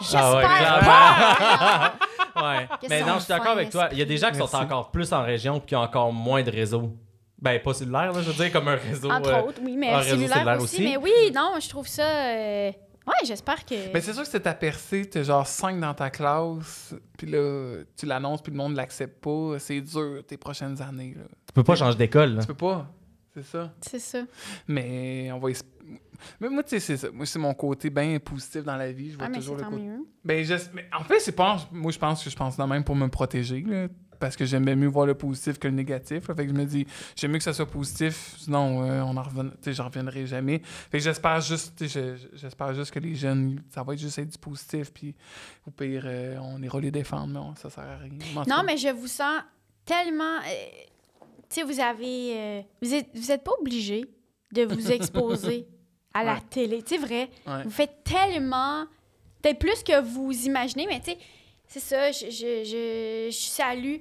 J'espère Ah ouais, pas! ouais. Mais non, je suis d'accord avec toi. Il y a des gens qui sont encore plus en région et qui ont encore moins de réseau. Ben, pas cellulaire, là, je veux dire, comme un réseau. Entre euh, autres, oui, mais un réseau cellulaire, cellulaire aussi, aussi. mais oui, non, je trouve ça... euh, Ouais, j'espère que... Mais c'est sûr que c'est ta percée, t'es genre 5 dans ta classe, puis là, tu l'annonces, puis le monde l'accepte pas. C'est dur, tes prochaines années, là. Tu peux pas changer d'école. là. Tu peux pas, c'est ça. C'est ça. Mais on va... es- Mais moi, tu sais, c'est ça. Moi, c'est mon côté bien positif dans la vie. Je vois Ah, mais toujours le côté... mieux. Ben, je... mais en fait, c'est pas... Moi, je pense que je pense de même pour me protéger, là. Parce que j'aime bien mieux voir le positif que le négatif. là. Fait que je me dis, j'aime mieux que ça soit positif, sinon euh, on en reven... j'en reviendrai jamais. Fait que j'espère juste, j'espère juste que les jeunes, ça va être juste être du positif, puis au pire, euh, on ira les défendre, mais on- ça sert à rien. Non, cas, mais je vous sens tellement. euh, tu sais, vous avez. euh, vous êtes, vous êtes pas obligé de vous exposer à la Ouais. télé. Sais, vrai. ouais. Vous faites tellement. Peut-être plus que vous imaginez, mais tu sais, c'est ça. Je, je, je, je salue.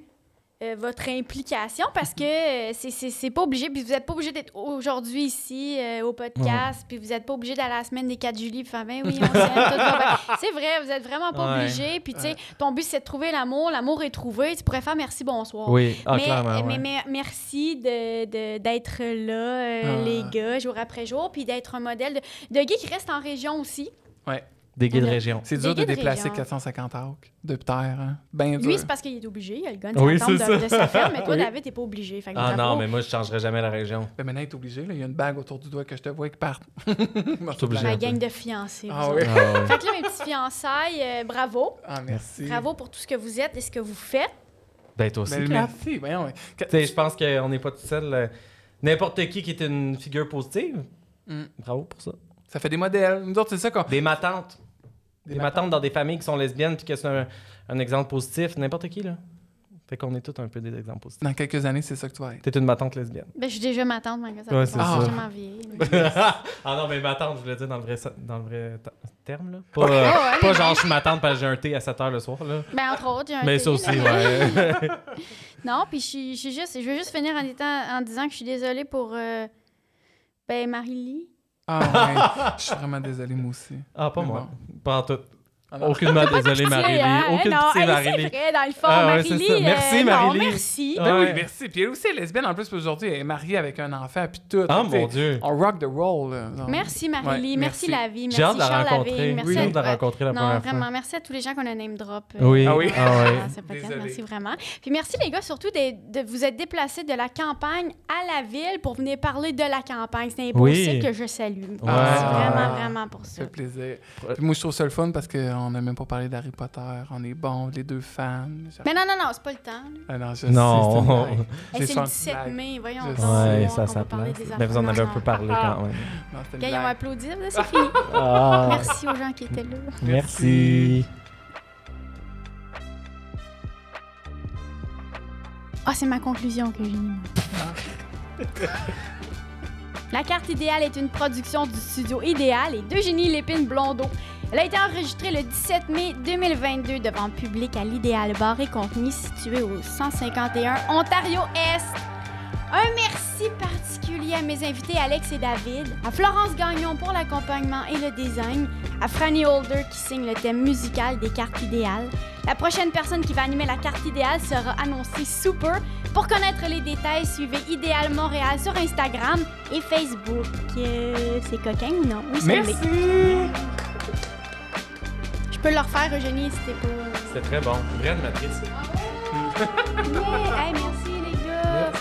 Euh, votre implication parce que euh, c'est- pas obligé puis vous êtes pas obligé d'être aujourd'hui ici euh, au podcast puis vous êtes pas obligé d'aller à la semaine des 4 juillet puis ben oui on c'est vrai vous êtes vraiment pas Ouais. obligé puis tu sais ton but c'est de trouver l'amour l'amour est trouvé tu pourrais faire merci bonsoir Oui, ah, mais, clairement. mais, ouais. mais merci de- de- d'être là, euh, Ah. les gars, jour après jour, puis d'être un modèle de, de gars qui reste en région aussi. Ouais. Des guides Alors, région. C'est dur de déplacer régions. 450 acres de terre, hein? Ben dur. Lui, c'est parce qu'il est obligé. Il a le gun Oui, de, ça. de sa ferme, mais toi, Oui. David, t'es pas obligé. Fait que Ah non, mais moi, je changerais jamais la région. Ben maintenant, il est obligé. Là. Il y a une bague autour du doigt que je te vois qui part. suis obligé. Un gang de fiancés. Ah oui. Ah. Fait que là, mes petits fiançailles, euh, bravo. Ah, merci. Bravo pour tout ce que vous êtes et ce que vous faites. Ben, toi aussi. Ben, merci. Je pense qu'on n'est pas tout seul. euh, N'importe qui qui est une figure positive, Mm. bravo pour ça. Ça fait des modèles. Nous autres, c'est ça qu'on. Des matantes. Des, Des matantes dans des familles qui sont lesbiennes puis que c'est un, un exemple positif. N'importe qui, là. Fait qu'on est tous un peu des exemples positifs. Dans quelques années, c'est ça que tu vas être. T'es une matante lesbienne. Ben, je suis déjà ma tante, malgré ça. Ouais, fait c'est pas- ça. Je suis tellement vieille. mais- ah non, mais matante, je voulais dire dans le vrai, dans le vrai terme, là. Pas, euh, Ouais, ouais, pas mais- genre je suis matante parce que j'ai un thé à 7 h le soir, là. Ben, entre autres, j'ai un Mais thé, ça aussi, là. ouais. Non, puis je suis je suis juste, je veux juste finir en, étant, en disant que je suis désolée pour euh, ben Marie-Lie. Ah, ouais. Je suis vraiment désolé, moi aussi. ah, pas Mais moi. bon. Pas Ah, non. Aucunement désolé, hein? Aucune non, pitié. C'est vrai, dans le fond, Ah ouais. Merci, euh, non, Marie-Lie. merci. Ah. Ben oui, Ouais. merci. Puis elle aussi est lesbienne en plus aujourd'hui. Elle est mariée avec un enfant puis tout. Ah, mon Dieu. On rock the roll. Non. Merci Marie-Lie, Ouais, merci. merci. la vie, merci J'ai hâte de la Charles rencontrer. Lavigne, merci Oui, à- de la rencontrer la Non, première vraiment, fois. merci à tous les gens qu'on a name drop. euh, Oui. Ah oui. Ah ouais. Désolé. Merci vraiment. Puis merci les gars surtout de, de vous être déplacés de la campagne à la ville pour venir parler de la campagne. C'est signe que je salue. Merci vraiment, Ah. vraiment pour Ça ça. fait plaisir. Puis moi, je trouve ça le fun parce qu'on n'a même pas parlé d'Harry Potter. On est bons, les deux fans. Mais non, non, non, c'est pas le temps. Ah non, je Non. sais, c'est. Hey, le une 17 blague. mai, voyons. Je on Ouais, ça, on ça Mais vous en avez un peu parlé quand même. Non, Gars, ils c'est fini. Ah. Merci aux gens qui étaient là. Merci. Ah, c'est ma conclusion que j'ai mis. La carte idéale est une production du studio Idéal et d'Eugénie Lépine Blondeau. Elle a été enregistrée le 17 mai 2022 devant le public à l'Idéal Bar et Compagnie situé au 151 Ontario-Est. Un merci particulier à mes invités Alex et David, à Florence Gagnon pour l'accompagnement et le design, à Franny Holder qui signe le thème musical des cartes idéales. La prochaine personne qui va animer la carte idéale sera annoncée sous peu. Pour connaître les détails, suivez Idéal Montréal sur Instagram et Facebook. Euh, c'est coquin ou non? Oui. Merci! peux le refaire, Eugénie, si t'es pas. C'était très bon. Vraie animatrice. Ah merci les gars!